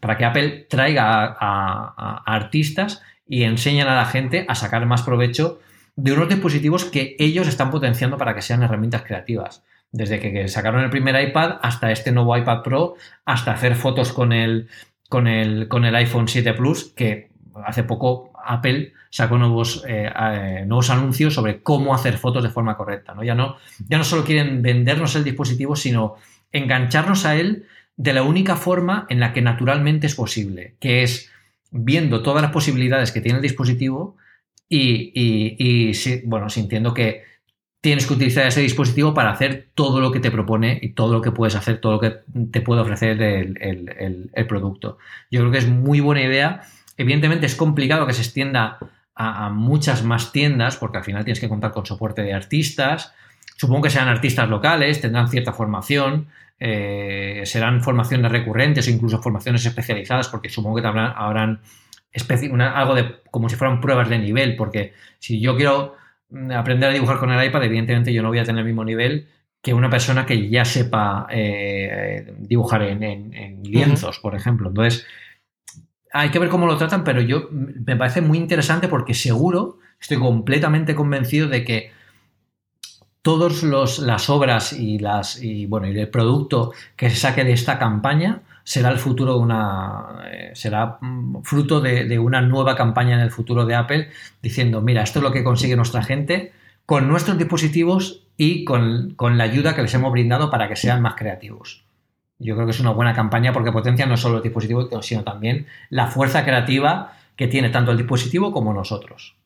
para que Apple traiga a, artistas y enseñen a la gente a sacar más provecho de unos dispositivos que ellos están potenciando para que sean herramientas creativas desde que sacaron el primer iPad hasta este nuevo iPad Pro, hasta hacer fotos con el, con el, con el iPhone 7 Plus, que hace poco Apple sacó nuevos, eh, eh, nuevos anuncios sobre cómo hacer fotos de forma correcta. ¿no? Ya, no, ya no solo quieren vendernos el dispositivo, sino engancharnos a él de la única forma en la que naturalmente es posible, que es viendo todas las posibilidades que tiene el dispositivo y, y bueno, sintiendo que tienes que utilizar ese dispositivo para hacer todo lo que te propone y todo lo que puedes hacer, todo lo que te puede ofrecer el, producto. Yo creo que es muy buena idea Evidentemente es complicado que se extienda a, muchas más tiendas, porque al final tienes que contar con soporte de artistas. Supongo que serán artistas locales, tendrán cierta formación, eh, serán formaciones recurrentes o incluso formaciones especializadas, porque supongo que habrán, algo de como si fueran pruebas de nivel, porque si yo quiero aprender a dibujar con el iPad, evidentemente yo no voy a tener el mismo nivel que una persona que ya sepa eh, dibujar en, lienzos, por ejemplo. Entonces, hay que ver cómo lo tratan, pero yo me parece muy interesante porque seguro, estoy completamente convencido de que todas las obras y las y bueno y el producto que se saque de esta campaña será el futuro de una eh, será mm, fruto de, una nueva campaña en el futuro de Apple diciendo mira esto es lo que consigue nuestra gente con nuestros dispositivos y con, con la ayuda que les hemos brindado para que sean más creativos. Yo creo que es una buena campaña porque potencia no solo el dispositivo, sino también la fuerza creativa que tiene tanto el dispositivo como nosotros.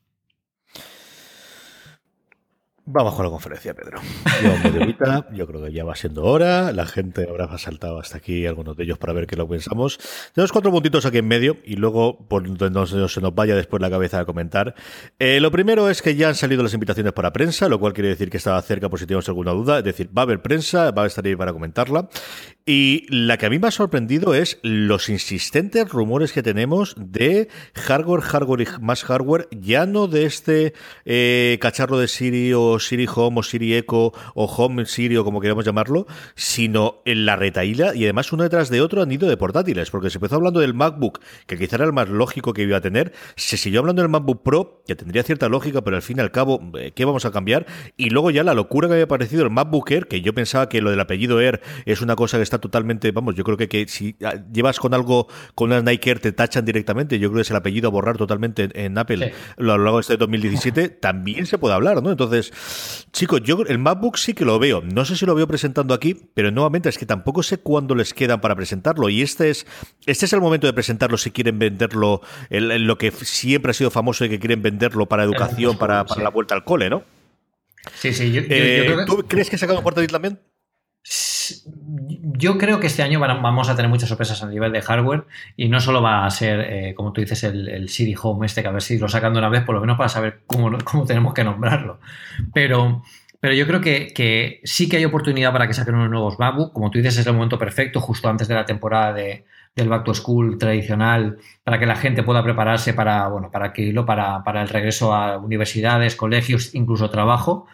Vamos con la conferencia, Pedro. Yo, yo creo que ya va siendo hora. La gente habrá saltado hasta aquí, algunos de ellos, para ver qué lo pensamos. Tenemos cuatro puntitos aquí en medio y luego, por donde no se nos vaya después la cabeza a comentar. Eh, lo primero es que ya han salido las invitaciones para prensa, lo cual quiere decir que estaba cerca por si tenemos alguna duda. Es decir, va a haber prensa, va a estar ahí para comentarla. Y la que a mí me ha sorprendido es los insistentes rumores que tenemos de hardware, hardware y más hardware, ya no de este eh, cacharro de Siri o Siri Home o Siri Echo o Home Siri o como queramos llamarlo, sino en la retaíla y además uno detrás de otro han ido de portátiles, porque se empezó hablando del MacBook, que quizá era el más lógico que iba a tener, se siguió hablando del MacBook Pro, que tendría cierta lógica, pero al fin y al cabo, eh, ¿qué vamos a cambiar? Y luego ya la locura que había parecido el MacBook Air, que yo pensaba que lo del apellido Air es una cosa que está totalmente, vamos, yo creo que, que si ah, llevas con algo, con una Nike Air te tachan directamente, yo creo que es el apellido a borrar totalmente en, Apple a lo largo de este 2017, <laughs> también se puede hablar, ¿no? Entonces, chicos, yo el MacBook sí que lo veo, no sé si lo veo presentando aquí, pero nuevamente es que tampoco sé cuándo les quedan para presentarlo y este es, este es el momento de presentarlo si quieren venderlo, en lo que siempre ha sido famoso y que quieren venderlo para educación, para, la vuelta al cole, ¿no? Sí, sí, yo, eh, ¿Tú crees que se sacado portátil también? Yo creo que este año vamos a tener muchas sorpresas a nivel de hardware y no solo va a ser, eh, como tú dices, el, Siri Home este, que a ver si lo sacan de una vez, por lo menos para saber cómo, cómo tenemos que nombrarlo. Pero, pero yo creo que, sí que hay oportunidad para que saquen unos nuevos MacBook. Como tú dices, es el momento perfecto, justo antes de la temporada del Back to School tradicional, para que la gente pueda prepararse para, bueno, para para, para el regreso a universidades, colegios, incluso trabajo.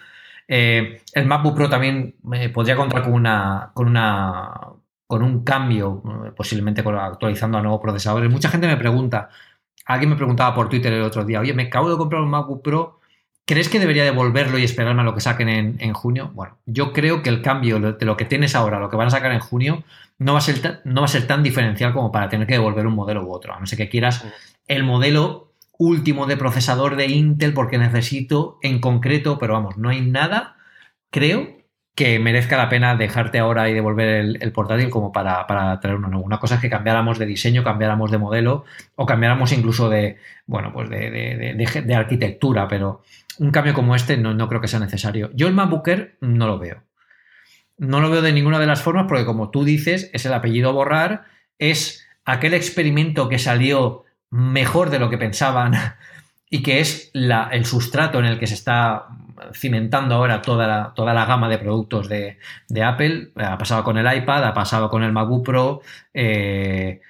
Eh, el MacBook Pro también eh, podría contar con una, con una con un cambio, eh, posiblemente actualizando a nuevos procesadores. Mucha gente me pregunta, alguien me preguntaba por Twitter el otro día, oye, me acabo de comprar un MacBook Pro, ¿crees que debería devolverlo y esperarme a lo que saquen en, junio? Bueno, yo creo que el cambio de lo que tienes ahora, lo que van a sacar en junio, no va a ser, no va a ser tan diferencial como para tener que devolver un modelo u otro, a no ser que quieras el modelo último de procesador de Intel porque necesito en concreto, pero vamos, no hay nada, creo, que merezca la pena dejarte ahora y devolver el, portátil como para, traer uno. Una cosa es que cambiáramos de diseño, cambiáramos de modelo o cambiáramos incluso de, bueno, pues de, arquitectura, pero un cambio como este no, no, creo que sea necesario. Yo el MacBook no lo veo. No lo veo de ninguna de las formas porque como tú dices, es el apellido borrar, es aquel experimento que salió mejor de lo que pensaban <laughs> y que es la, el sustrato en el que se está cimentando ahora toda la, toda la gama de productos de, Apple. Ha pasado con el iPad, ha pasado con el MacBook Pro. Eh,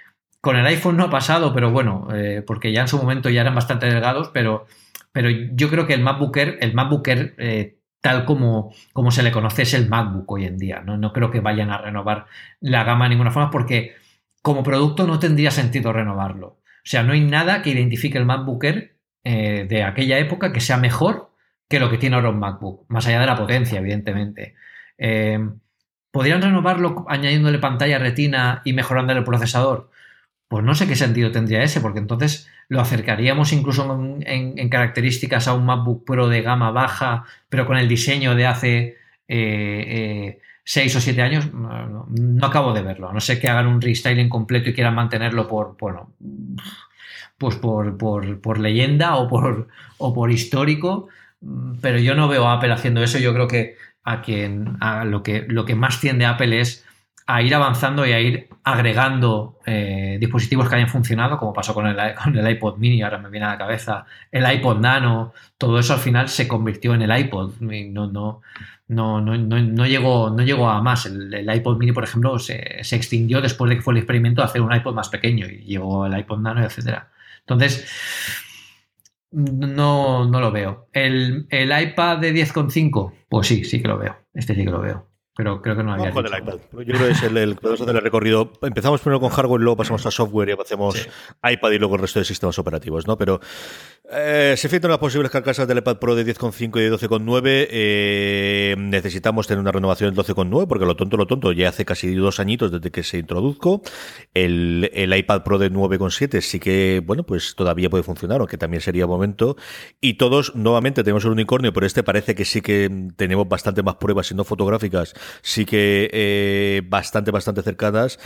con el iPhone no ha pasado, pero bueno, eh, porque ya en su momento ya eran bastante delgados, pero, pero yo creo que el MacBook Air, el MacBook eh, tal como, como, se le conoce es el MacBook hoy en día. ¿no? no creo que vayan a renovar la gama de ninguna forma porque como producto no tendría sentido renovarlo. O sea, no hay nada que identifique el MacBook eh, de aquella época que sea mejor que lo que tiene ahora un MacBook, más allá de la potencia, evidentemente. Eh, ¿Podrían renovarlo añadiéndole pantalla retina y mejorándole el procesador? Pues no sé qué sentido tendría ese, porque entonces lo acercaríamos incluso en, características a un MacBook Pro de gama baja, pero con el diseño de hace eh, seis o siete años, no, acabo de verlo. no sé que hagan un restyling completo y quieran mantenerlo por, bueno, pues por, por, leyenda o por, o por histórico, pero yo no veo a Apple haciendo eso. Yo creo que a quien a lo que lo que más tiende Apple es a ir avanzando y a ir agregando eh, dispositivos que hayan funcionado, como pasó con el, con el iPod mini, ahora me viene a la cabeza, el iPod Nano, todo eso al final se convirtió en el iPod. No, no, no, no, no, llegó, no llegó a más. El, iPod mini, por ejemplo, se, se, extinguió después de que fue el experimento de hacer un iPod más pequeño y llegó el iPod Nano, etcétera. Entonces, no, no lo veo. El, el iPad de 10,5, pues sí, sí que lo veo. Este sí que lo veo pero creo que no había. con el iPad. Yo creo que es el, el podemos hacer el recorrido. Empezamos primero con hardware, luego pasamos a software y hacemos iPad y luego el resto de sistemas operativos, ¿no? Pero eh, se filtran las posibles carcasas del iPad Pro de 10,5 y de 12,9. Eh, necesitamos tener una renovación del 12,9 porque lo tonto, lo tonto, ya hace casi dos añitos desde que se introduzco. El, el iPad Pro de 9,7 sí que, bueno, pues todavía puede funcionar, aunque también sería momento. Y todos, nuevamente, tenemos el unicornio, pero este parece que sí que tenemos bastante más pruebas, y no fotográficas, sí que eh, bastante, bastante cercanas.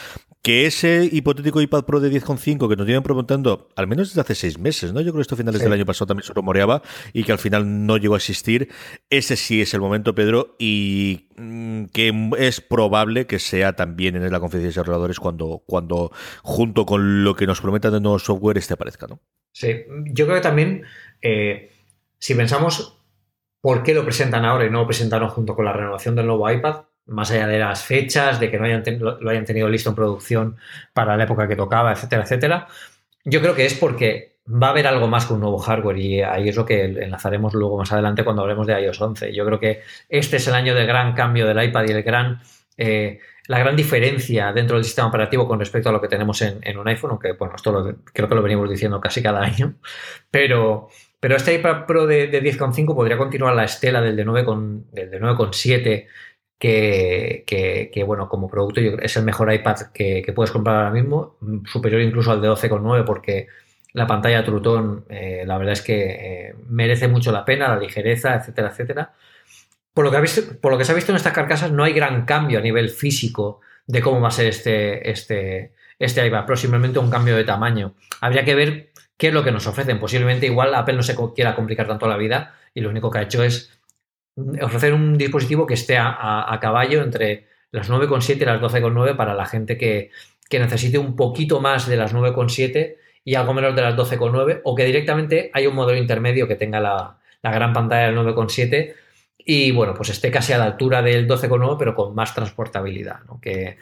Que ese hipotético iPad Pro de 10,5 que nos vienen preguntando, al menos desde hace seis meses, ¿no? Yo creo que esto finales del año pasado también se rumoreaba y que al final no llegó a existir. Ese sí es el momento, Pedro, y mm, que es probable que sea también en la conferencia de desarrolladores cuando, cuando junto con lo que nos prometan de nuevo software este aparezca, ¿no? Sí, yo creo que también, eh, si pensamos por qué lo presentan ahora y no lo presentaron junto con la renovación del nuevo iPad, más allá de las fechas, de que no hayan lo hayan tenido listo en producción para la época que tocaba, etcétera, etcétera, yo creo que es porque va a haber algo más que un nuevo hardware y ahí es lo que enlazaremos luego más adelante cuando hablemos de iOS 11. Yo creo que este es el año del gran cambio del iPad y el gran, eh, la gran diferencia dentro del sistema operativo con respecto a lo que tenemos en, un iPhone, aunque bueno, esto lo, creo que lo venimos diciendo casi cada <laughs> año, pero, pero este iPad Pro de, 10,5 podría continuar la estela del de 9,7 que, que, bueno, como producto es el mejor iPad que, que, puedes comprar ahora mismo, superior incluso al de 12,9 porque la pantalla Trutón, eh, la verdad es que eh, merece mucho la pena, la ligereza, etcétera, etcétera. Por lo, que visto, por lo que se ha visto en estas carcasas, no hay gran cambio a nivel físico de cómo va a ser este, este, este iPad un cambio de tamaño. Habría que ver qué es lo que nos ofrecen. Posiblemente igual Apple no se quiera complicar tanto la vida y lo único que ha hecho es ofrecer un dispositivo que esté a, caballo entre las 9,7 y las 12,9 para la gente que, que necesite un poquito más de las 9,7 y algo menos de las 12,9 o que directamente hay un modelo intermedio que tenga la, gran pantalla del 9,7 y bueno, pues esté casi a la altura del 12,9 pero con más transportabilidad. Que,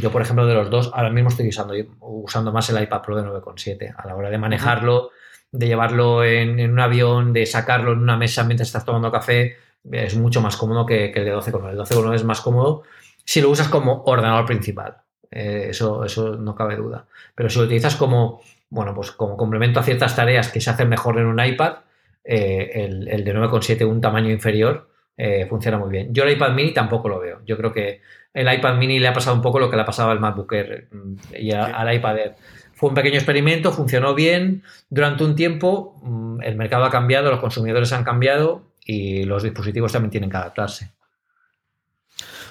yo, por ejemplo, de los dos, ahora mismo estoy usando, usando más el iPad Pro de 9,7 a la hora de manejarlo, de llevarlo en, un avión, de sacarlo en una mesa mientras estás tomando café, es mucho más cómodo que, que el de 12,9. El 12,9 es más cómodo si lo usas como ordenador principal. Eh, eso, eso no cabe duda. Pero si lo utilizas como, bueno, pues como complemento a ciertas tareas que se hacen mejor en un iPad, eh, el, el, de 9,7, un tamaño inferior, eh, funciona muy bien. Yo el iPad mini tampoco lo veo. Yo creo que el iPad mini le ha pasado un poco lo que le ha pasado al MacBook Air mm, y al iPad Air. Fue un pequeño experimento, funcionó bien durante un tiempo, mm, el mercado ha cambiado, los consumidores han cambiado y los dispositivos también tienen que adaptarse.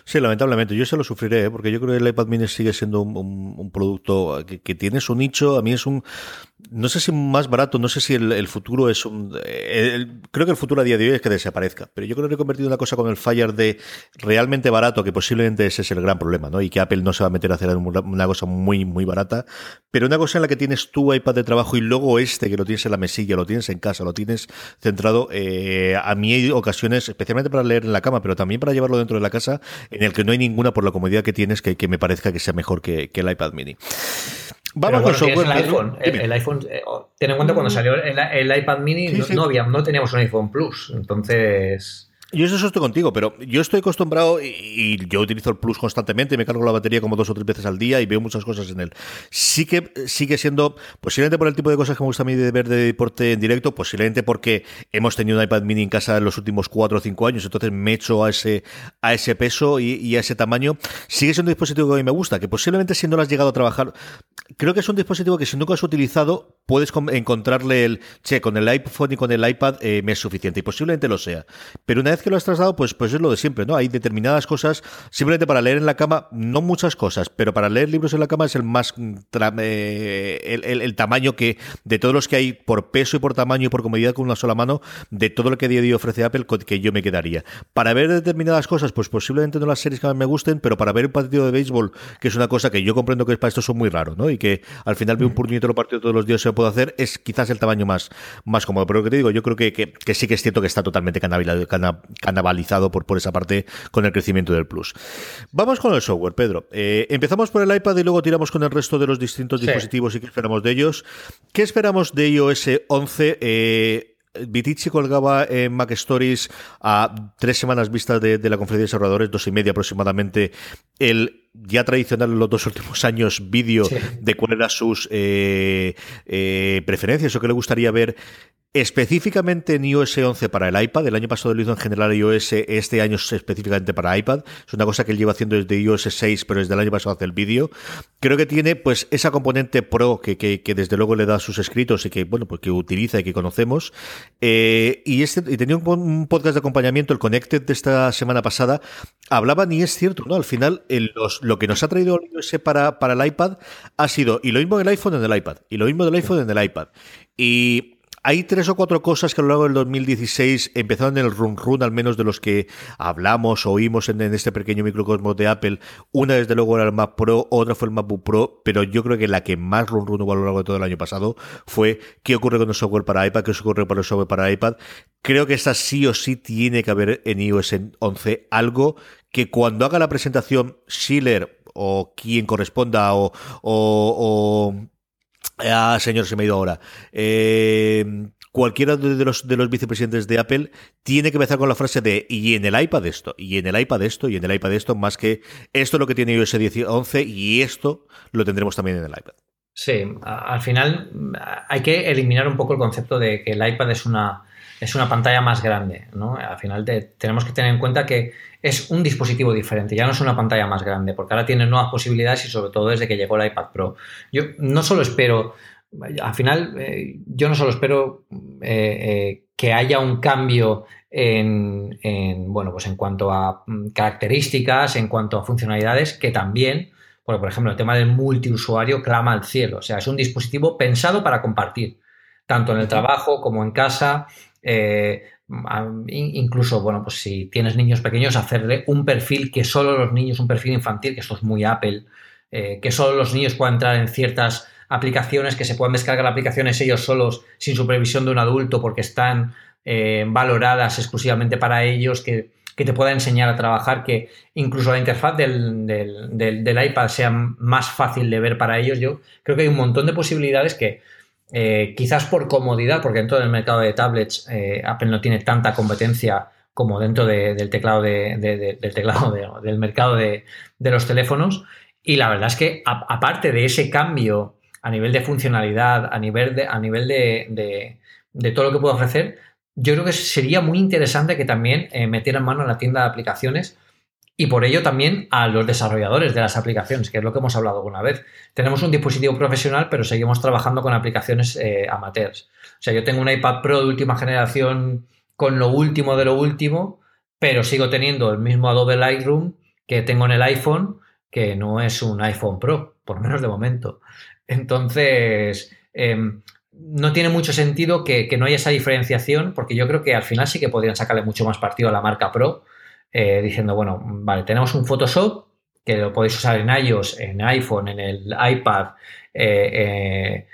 Sí, lamentablemente. Yo se lo sufriré, ¿eh? porque yo creo que el iPad mini sigue siendo un, producto que, tiene su nicho. A mí es un. No sé si más barato, no sé si el, futuro es un. creo que el futuro a día de hoy es que desaparezca. Pero yo creo que he convertido una cosa con el Fire de realmente barato, que posiblemente ese es el gran problema, ¿no? Y que Apple no se va a meter a hacer una cosa muy, muy barata. Pero una cosa en la que tienes tu iPad de trabajo y luego este, que lo tienes en la mesilla, lo tienes en casa, lo tienes centrado. Eh, a mí hay ocasiones, especialmente para leer en la cama, pero también para llevarlo dentro de la casa en el que no hay ninguna por la comodidad que tienes que, me parezca que sea mejor que el iPad mini. Vamos con software. El iPhone, el, iPhone eh, ten en cuenta cuando mm. salió el, el iPad mini, no, había, no teníamos un iPhone Plus. Entonces. Yo eso estoy contigo, pero yo estoy acostumbrado y, yo utilizo el Plus constantemente, me cargo la batería como dos o tres veces al día y veo muchas cosas en él. Sí que sigue siendo, posiblemente por el tipo de cosas que me gusta a mí de ver de deporte en directo, posiblemente porque hemos tenido un iPad mini en casa en los últimos cuatro o cinco años, entonces me echo a ese, a ese peso y, a ese tamaño. Sigue siendo un dispositivo que a mí me gusta, que posiblemente si no lo has llegado a trabajar, creo que es un dispositivo que si nunca has utilizado, puedes encontrarle el, che, con el iPhone y con el iPad eh, me es suficiente y posiblemente lo sea. Pero una vez que lo has trasladado, pues, pues es lo de siempre, ¿no? Hay determinadas cosas, simplemente para leer en la cama, no muchas cosas, pero para leer libros en la cama es el más, mm, eh, el, tamaño que, de todos los que hay por peso y por tamaño y por comodidad con una sola mano, de todo lo que día a día ofrece Apple, que yo me quedaría. Para ver determinadas cosas, pues posiblemente no las series que más me gusten, pero para ver un partido de béisbol, que es una cosa que yo comprendo que para esto son muy raro, ¿no? Y que al final veo un puñetero partido todos los días se puede hacer, es quizás el tamaño más, más cómodo. Pero lo que te digo, yo creo que, que, sí que es cierto que está totalmente canabalizado por, por esa parte con el crecimiento del Plus. Vamos con el software, Pedro. Eh, empezamos por el iPad y luego tiramos con el resto de los distintos dispositivos y qué esperamos de ellos. ¿Qué esperamos de iOS 11? Eh, Vitici colgaba en Mac Stories a tres semanas vistas de, la conferencia de desarrolladores, dos y media aproximadamente, el ya tradicional en los dos últimos años vídeo de cuáles eran sus eh, eh, preferencias o qué le gustaría ver Específicamente en iOS 11 para el iPad, el año pasado lo hizo en general iOS, este año específicamente para iPad. Es una cosa que él lleva haciendo desde iOS 6, pero desde el año pasado hace el vídeo. Creo que tiene pues esa componente pro que, que, desde luego le da sus escritos y que bueno pues que utiliza y que conocemos. Eh, y, este, y tenía un, podcast de acompañamiento, el Connected de esta semana pasada, hablaban y es cierto, ¿no? Al final lo que nos ha traído iOS para, para el iPad ha sido, y lo mismo del iPhone en el iPad, y lo mismo del iPhone en el iPad. Y hay tres o cuatro cosas que a lo largo del 2016 empezaron en el run run, al menos de los que hablamos oímos en, este pequeño microcosmos de Apple. Una, desde luego, era el Mac Pro, otra fue el MacBook Pro, pero yo creo que la que más run run hubo a lo largo de todo el año pasado fue qué ocurre con el software para iPad, qué ocurre con el software para iPad. Creo que esta sí o sí tiene que haber en iOS 11 algo que cuando haga la presentación Schiller o quien corresponda o, o Ah, señor, se me ha ido ahora. Eh, cualquiera de los, de los vicepresidentes de Apple tiene que empezar con la frase de y en el iPad esto, y en el iPad esto, y en el iPad esto, más que esto es lo que tiene iOS 11 y esto lo tendremos también en el iPad. Sí, al final hay que eliminar un poco el concepto de que el iPad es una, es una pantalla más grande, ¿no? Al final tenemos que tener en cuenta que es un dispositivo diferente, ya no es una pantalla más grande, porque ahora tiene nuevas posibilidades y sobre todo desde que llegó el iPad Pro. Yo no solo espero, al final, eh, yo no solo espero eh, eh, que haya un cambio en, bueno, pues en cuanto a mm, características, en cuanto a funcionalidades, que también, porque por ejemplo, el tema del multiusuario clama al cielo, o sea, es un dispositivo pensado para compartir, tanto en el trabajo como en casa. Incluso, bueno, pues si tienes niños pequeños, hacerle un perfil que solo los niños, un perfil infantil, que esto es muy Apple, eh, que solo los niños puedan entrar en ciertas aplicaciones, que se puedan descargar aplicaciones ellos solos sin supervisión de un adulto porque están eh, valoradas exclusivamente para ellos, que, te pueda enseñar a trabajar, que incluso la interfaz del, del, iPad sea más fácil de ver para ellos. Yo creo que hay un montón de posibilidades que, eh, quizás por comodidad, porque dentro del mercado de tablets eh, Apple no tiene tanta competencia como dentro del teclado, del, teclado del mercado de, los teléfonos. Y la verdad es que aparte de ese cambio a nivel de funcionalidad, a nivel de, a nivel de, todo lo que puede ofrecer, yo creo que sería muy interesante que también eh, metieran mano en la tienda de aplicaciones y por ello también a los desarrolladores de las aplicaciones, que es lo que hemos hablado alguna vez. Tenemos un dispositivo profesional, pero seguimos trabajando con aplicaciones eh, amateurs. O sea, yo tengo un iPad Pro de última generación con lo último de lo último, pero sigo teniendo el mismo Adobe Lightroom que tengo en el iPhone, que no es un iPhone Pro, por menos de momento. Entonces, em, no tiene mucho sentido que, que no haya esa diferenciación, porque yo creo que al final sí que podrían sacarle mucho más partido a la marca Pro eh, diciendo, bueno, vale, tenemos un Photoshop que lo podéis usar en iOS, en iPhone, en el iPad, eh, eh,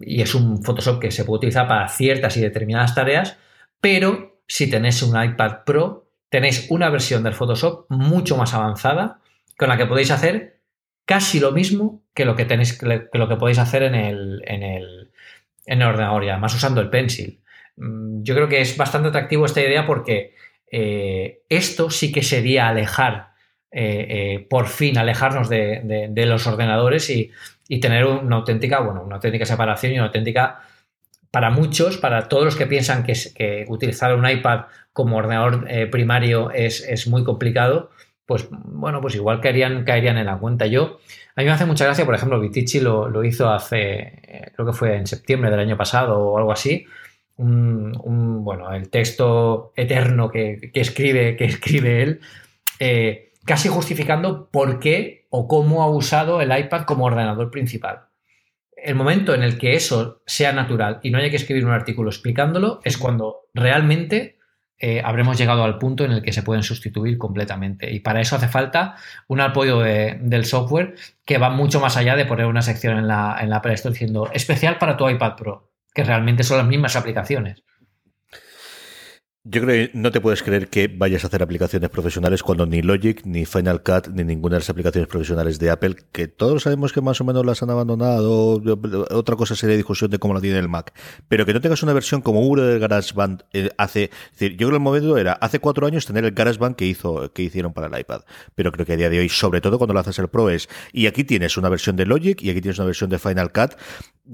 y es un Photoshop que se puede utilizar para ciertas y determinadas tareas, pero si tenéis un iPad Pro, tenéis una versión del Photoshop mucho más avanzada con la que podéis hacer casi lo mismo que lo que tenéis que lo que podéis hacer en el, en el, en el ordenador y además usando el pencil. Mm, yo creo que es bastante atractivo esta idea porque eh, esto sí que sería alejar, eh, eh, por fin alejarnos de, los ordenadores y, tener una auténtica, bueno, una auténtica separación y una auténtica, para muchos, para todos los que piensan que, utilizar un iPad como ordenador primario es, muy complicado, pues bueno, pues igual caerían, caerían en la cuenta. Yo, a mí me hace mucha gracia, por ejemplo, Vitici lo, hizo hace, creo que fue en septiembre del año pasado o algo así, un, bueno, el texto eterno que, escribe, que escribe él, eh, casi justificando por qué o cómo ha usado el iPad como ordenador principal. El momento en el que eso sea natural y no haya que escribir un artículo explicándolo es cuando realmente eh, habremos llegado al punto en el que se pueden sustituir completamente. Y para eso hace falta un apoyo del software que va mucho más allá de poner una sección en la, en la Play Store diciendo especial para tu iPad Pro, que realmente son las mismas aplicaciones. Yo creo que no te puedes creer que vayas a hacer aplicaciones profesionales cuando ni Logic, ni Final Cut, ni ninguna de las aplicaciones profesionales de Apple, que todos sabemos que más o menos las han abandonado, otra cosa sería discusión de cómo la tiene el Mac, pero que no tengas una versión como uno del GarageBand eh, hace, decir, yo creo que el momento era hace cuatro años tener el GarageBand que hizo, que hicieron para el iPad, pero creo que a día de hoy, sobre todo cuando lo haces el Pro es, y aquí tienes una versión de Logic y aquí tienes una versión de Final Cut,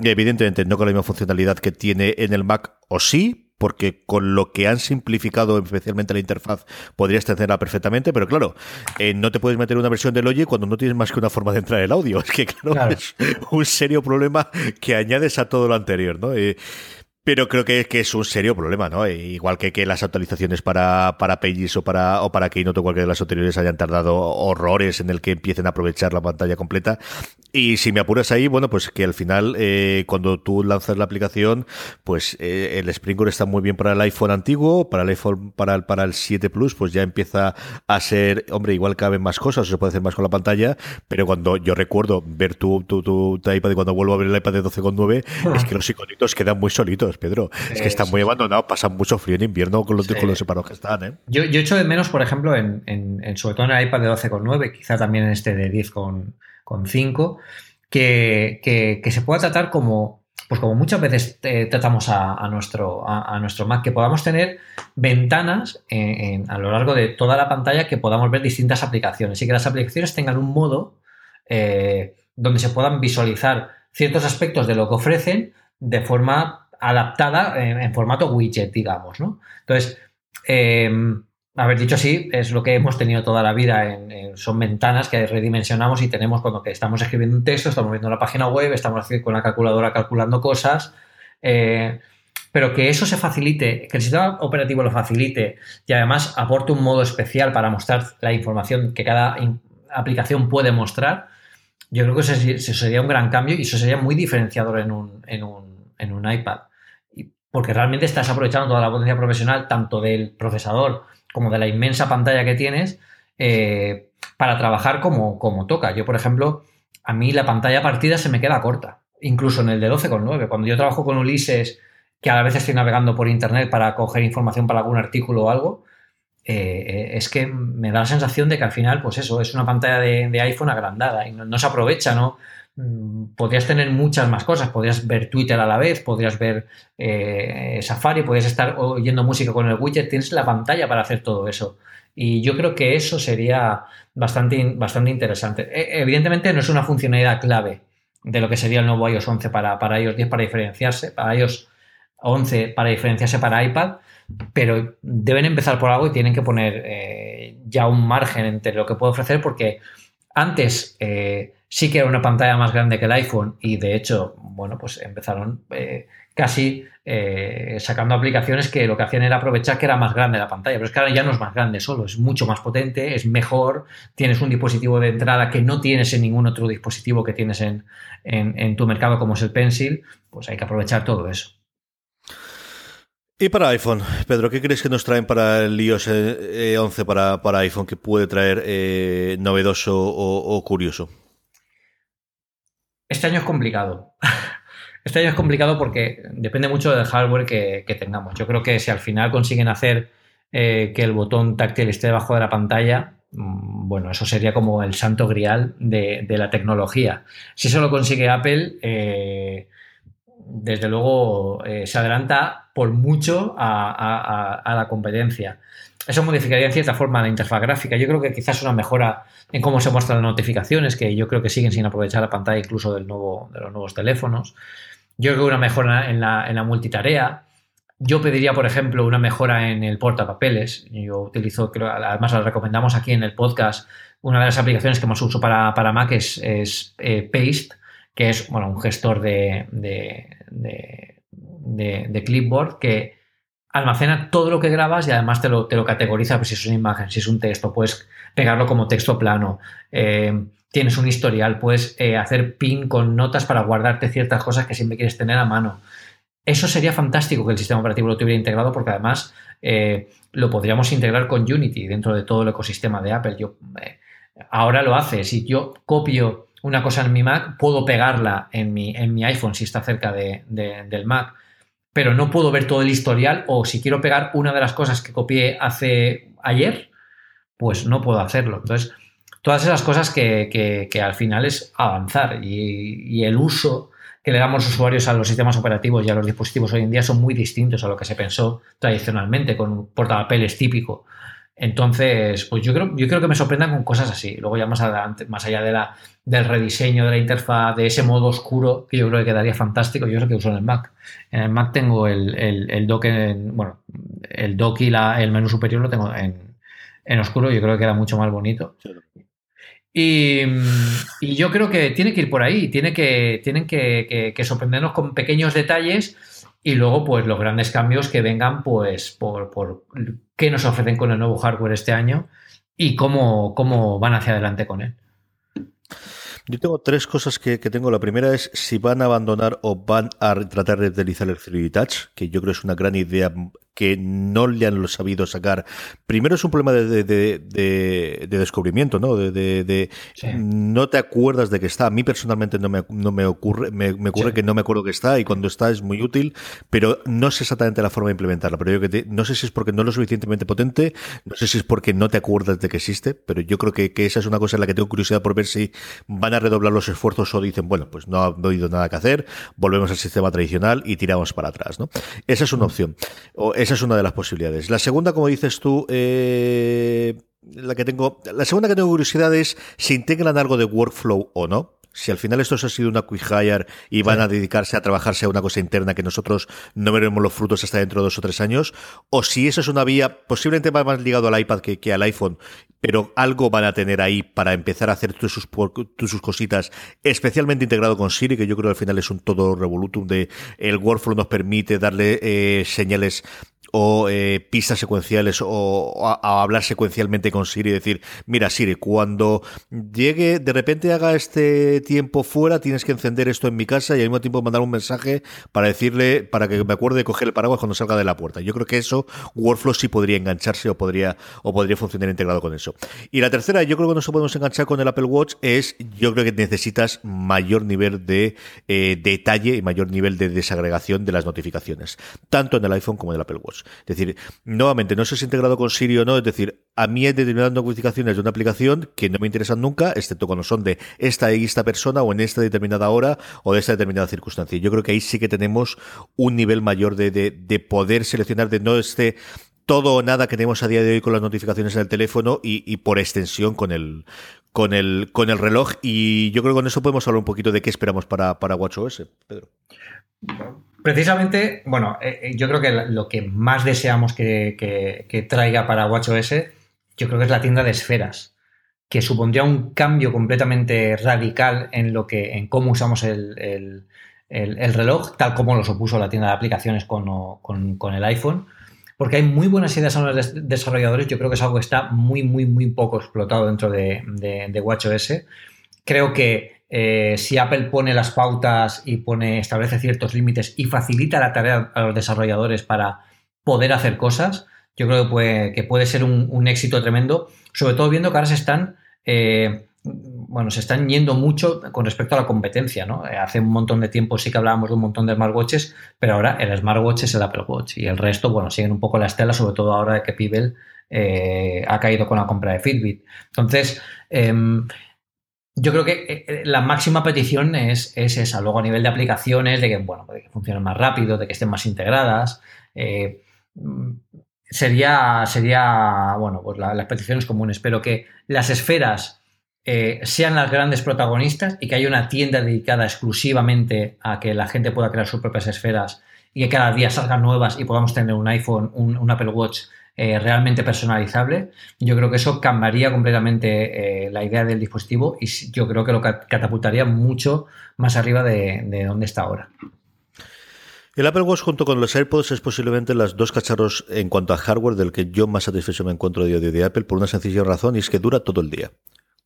evidentemente no con la misma funcionalidad que tiene en el Mac, o sí, porque con lo que han simplificado especialmente la interfaz podrías tenerla perfectamente, pero claro, eh, no te puedes meter una versión de Logic cuando no tienes más que una forma de entrar el audio. <laughs> Es que claro, es un serio problema que añades a todo lo anterior, ¿no? Eh, pero creo que, que, es un serio problema, ¿no? E igual que, que las actualizaciones para, para Pages o para, o para Keynote o cualquiera de las anteriores hayan tardado horrores en el que empiecen a aprovechar la pantalla completa. Y si me apuras ahí, bueno, pues que al final, eh, cuando tú lanzas la aplicación, pues eh, el Springboard está muy bien para el iPhone antiguo, para el iPhone, para el, para el 7 Plus, pues ya empieza a ser, hombre, igual caben más cosas, se puede hacer más con la pantalla, pero cuando yo recuerdo ver tu, tu, tu, iPad y cuando vuelvo a ver el iPad de 12,9, es que los iconitos quedan muy solitos. Pedro. Es que están muy abandonados, pasan mucho frío en invierno con los, separados que están. ¿eh? Yo, yo echo de menos, por ejemplo, en, en, sobre todo en el iPad de 12,9, quizá también en este de 10,5, que, que, que se pueda tratar como, pues como muchas veces eh, tratamos a, nuestro, a, nuestro Mac, que podamos tener ventanas a lo largo de toda la pantalla que podamos ver distintas aplicaciones y que las aplicaciones tengan un modo eh, donde se puedan visualizar ciertos aspectos de lo que ofrecen de forma adaptada en, formato widget, digamos, ¿no? Entonces, em, haber dicho así, es lo que hemos tenido toda la vida. Son ventanas que redimensionamos y tenemos cuando que estamos escribiendo un texto, estamos viendo la página web, estamos con la calculadora calculando cosas. Eh, pero que eso se facilite, que el sistema operativo lo facilite y además aporte un modo especial para mostrar la información que cada aplicación puede mostrar, yo creo que eso sería un gran cambio y eso sería muy diferenciador en un, en un, en un iPad porque realmente estás aprovechando toda la potencia profesional, tanto del procesador como de la inmensa pantalla que tienes, eh, para trabajar como, como toca. Yo, por ejemplo, a mí la pantalla partida se me queda corta, incluso en el de 12,9. Cuando yo trabajo con Ulises, que a veces estoy navegando por internet para coger información para algún artículo o algo, eh, es que me da la sensación de que al final, pues eso, es una pantalla de, iPhone agrandada y no, se aprovecha, ¿no? Mm, podrías tener muchas más cosas, podrías ver Twitter a la vez, podrías ver eh, Safari, podrías estar oyendo música con el widget, tienes la pantalla para hacer todo eso. Y yo creo que eso sería bastante, bastante interesante. E, evidentemente no es una funcionalidad clave de lo que sería el nuevo iOS 11 para, para iOS 10 para diferenciarse, para iOS 11 para diferenciarse para iPad, pero deben empezar por algo y tienen que poner eh, ya un margen entre lo que puede ofrecer porque antes eh, sí que era una pantalla más grande que el iPhone y de hecho, bueno, pues empezaron eh, casi eh, sacando aplicaciones que lo que hacían era aprovechar que era más grande la pantalla, pero es que ahora ya no es más grande solo, es mucho más potente, es mejor, tienes un dispositivo de entrada que no tienes en ningún otro dispositivo que tienes en, tu mercado como es el Pencil, pues hay que aprovechar todo eso. Y para iPhone, Pedro, ¿qué crees que nos traen para el iOS 11 eh, para, para iPhone que puede traer novedoso o curioso? Este año es complicado. <laughs> Este año es complicado porque depende mucho del hardware que, tengamos. Yo creo que si al final consiguen hacer eh, que el botón táctil esté debajo de la pantalla, mm, bueno, eso sería como el santo grial de, la tecnología. Si eso lo consigue Apple, eh, desde luego eh, se adelanta por mucho a la competencia. Eso modificaría en cierta forma la interfaz gráfica. Yo creo que quizás una mejora en cómo se muestran las notificaciones, que yo creo que siguen sin aprovechar la pantalla incluso del nuevo, de los nuevos teléfonos. Yo creo que una mejora en la, en la multitarea. Yo pediría, por ejemplo, una mejora en el portapapeles. Yo utilizo, creo, además la recomendamos aquí en el podcast, una de las aplicaciones que más uso para, para Mac es, eh, Paste, que es bueno, un gestor de, de, clipboard que almacena todo lo que grabas y además te lo, te lo categoriza, pues si es una imagen, si es un texto, puedes pegarlo como texto plano. Eh, tienes un historial, puedes eh, hacer pin con notas para guardarte ciertas cosas que siempre quieres tener a mano. Eso sería fantástico que el sistema operativo lo tuviera integrado porque además eh, lo podríamos integrar con Unity dentro de todo el ecosistema de Apple. Yo, ahora lo hace. Si yo copio una cosa en mi Mac, puedo pegarla en mi, en mi iPhone si está cerca del Mac pero no puedo ver todo el historial o si quiero pegar una de las cosas que copié hace ayer, pues no puedo hacerlo. Entonces, todas esas cosas que, al final es avanzar y, el uso que le damos los usuarios a los sistemas operativos y a los dispositivos hoy en día son muy distintos a lo que se pensó tradicionalmente con un portapapeles típico. Entonces, pues yo creo, yo creo que me sorprendan con cosas así. Luego ya más adelante, más allá de la, del rediseño de la interfaz, de ese modo oscuro, que yo creo que quedaría fantástico, yo sé que uso en el Mac. En el Mac tengo el, el, dock, en, bueno, el dock y la, el menú superior lo tengo en, en oscuro, yo creo que queda mucho más bonito. Y, y, yo creo que tiene que ir por ahí, tiene que, tienen que, que sorprendernos con pequeños detalles y luego, pues los grandes cambios que vengan, pues, por, por qué nos ofrecen con el nuevo hardware este año y cómo, cómo van hacia adelante con él. Yo tengo tres cosas que, tengo. La primera es si van a abandonar o van a tratar de utilizar el 3D Touch, que yo creo es una gran idea que no le han sabido sacar. Primero es un problema de, de, descubrimiento, ¿no? De, no te acuerdas de que está. A mí personalmente no me, no me ocurre, me, ocurre que no me acuerdo que está y cuando está es muy útil, pero no sé exactamente la forma de implementarla. Pero yo que no sé si es porque no es lo suficientemente potente, no sé si es porque no te acuerdas de que existe, pero yo creo que, esa es una cosa en la que tengo curiosidad por ver si van a redoblar los esfuerzos o dicen, bueno, pues no ha habido nada que hacer, volvemos al sistema tradicional y tiramos para atrás, ¿no? Esa es una opción. O esa es una de las posibilidades. La segunda, como dices tú, eh, la que tengo, la segunda que tengo curiosidad es si integran algo de workflow o no. Si al final esto ha sido una quick hire y van a dedicarse a trabajarse a una cosa interna que nosotros no veremos los frutos hasta dentro de dos o tres años, o si eso es una vía posiblemente más ligado al iPad que, al iPhone, pero algo van a tener ahí para empezar a hacer tus sus, sus cositas, especialmente integrado con Siri, que yo creo que al final es un todo revolutum de el workflow nos permite darle eh, señales o eh, pistas secuenciales o, a, hablar secuencialmente con Siri y decir, mira Siri, cuando llegue, de repente haga este tiempo fuera, tienes que encender esto en mi casa y al mismo tiempo mandar un mensaje para decirle, para que me acuerde de coger el paraguas cuando salga de la puerta. Yo creo que eso, Workflow sí podría engancharse o podría, o podría funcionar integrado con eso. Y la tercera, yo creo que no se podemos enganchar con el Apple Watch es, yo creo que necesitas mayor nivel de eh, detalle y mayor nivel de desagregación de las notificaciones, tanto en el iPhone como en el Apple Watch. Es decir, nuevamente, no sé si integrado con Siri o no, es decir, a mí hay determinadas notificaciones de una aplicación que no me interesan nunca, excepto cuando son de esta y esta persona o en esta determinada hora o de esta determinada circunstancia. Yo creo que ahí sí que tenemos un nivel mayor de, de, poder seleccionar, de no este todo o nada que tenemos a día de hoy con las notificaciones en el teléfono y, y, por extensión con el, con el, con el reloj. Y yo creo que con eso podemos hablar un poquito de qué esperamos para, para WatchOS, Pedro. Precisamente, bueno, eh, eh, yo creo que lo que más deseamos que, traiga para WatchOS, yo creo que es la tienda de esferas, que supondría un cambio completamente radical en lo que, en cómo usamos el, reloj, tal como lo supuso la tienda de aplicaciones con, el iPhone. Porque hay muy buenas ideas a los desarrolladores. Yo creo que es algo que está muy, muy, muy poco explotado dentro de, de WatchOS. Creo que eh, si Apple pone las pautas y pone, establece ciertos límites y facilita la tarea a los desarrolladores para poder hacer cosas, yo creo que puede, que puede ser un, éxito tremendo, sobre todo viendo que ahora se están, eh, bueno, se están yendo mucho con respecto a la competencia, ¿no? Eh, hace un montón de tiempo sí que hablábamos de un montón de smartwatches, pero ahora el smartwatch es el Apple Watch y el resto, bueno, siguen un poco la estela, sobre todo ahora que Pibel ha caído con la compra de Fitbit. Entonces, em, yo creo que eh, eh, la máxima petición es, esa. Luego a nivel de aplicaciones, de que, bueno, de que funcionen más rápido, de que estén más integradas. Eh, sería, sería, bueno, pues las peticiones comunes, pero que las esferas sean las grandes protagonistas y que haya una tienda dedicada exclusivamente a que la gente pueda crear sus propias esferas y que cada día salgan nuevas y podamos tener un iPhone, un, Apple Watch eh, realmente personalizable, yo creo que eso cambiaría completamente eh, la idea del dispositivo y yo creo que lo catapultaría mucho más arriba de, de donde está ahora. El Apple Watch junto con los AirPods es posiblemente las dos cacharros en cuanto a hardware del que yo más satisfecho me encuentro de de Apple por una sencilla razón y es que dura todo el día.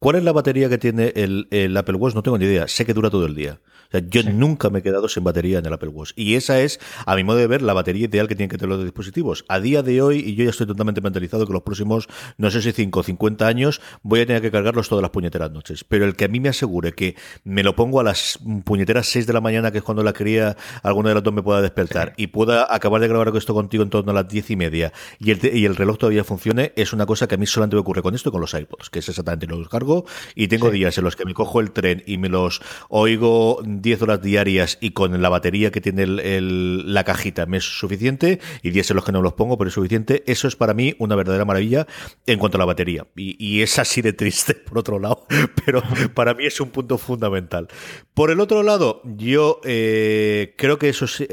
¿Cuál es la batería que tiene el, el Apple Watch? No tengo ni idea. Sé que dura todo el día yo nunca me he quedado sin batería en el Apple Watch. Y esa es, a mi modo de ver, la batería ideal que tienen que tener los dispositivos. A día de hoy, y yo ya estoy totalmente mentalizado que los próximos, no sé si 5 o 50 años, voy a tener que cargarlos todas las puñeteras noches. Pero el que a mí me asegure que me lo pongo a las puñeteras 6 de la mañana, que es cuando la cría alguna de las dos me pueda despertar, y pueda acabar de grabar esto contigo en torno a las 10 y media, y el, y el reloj todavía funcione, es una cosa que a mí solamente me ocurre con esto y con los iPods, que es exactamente lo que cargo, y tengo días en los que me cojo el tren y me los oigo 10 horas diarias y con la batería que tiene la cajita me es suficiente y 10 en los que no los pongo, pero es suficiente. Eso es para mí una verdadera maravilla en cuanto a la batería. Y, es así de triste, <laughs> por otro lado, pero para mí es un punto fundamental. Por el otro lado, yo eh, creo que eso es,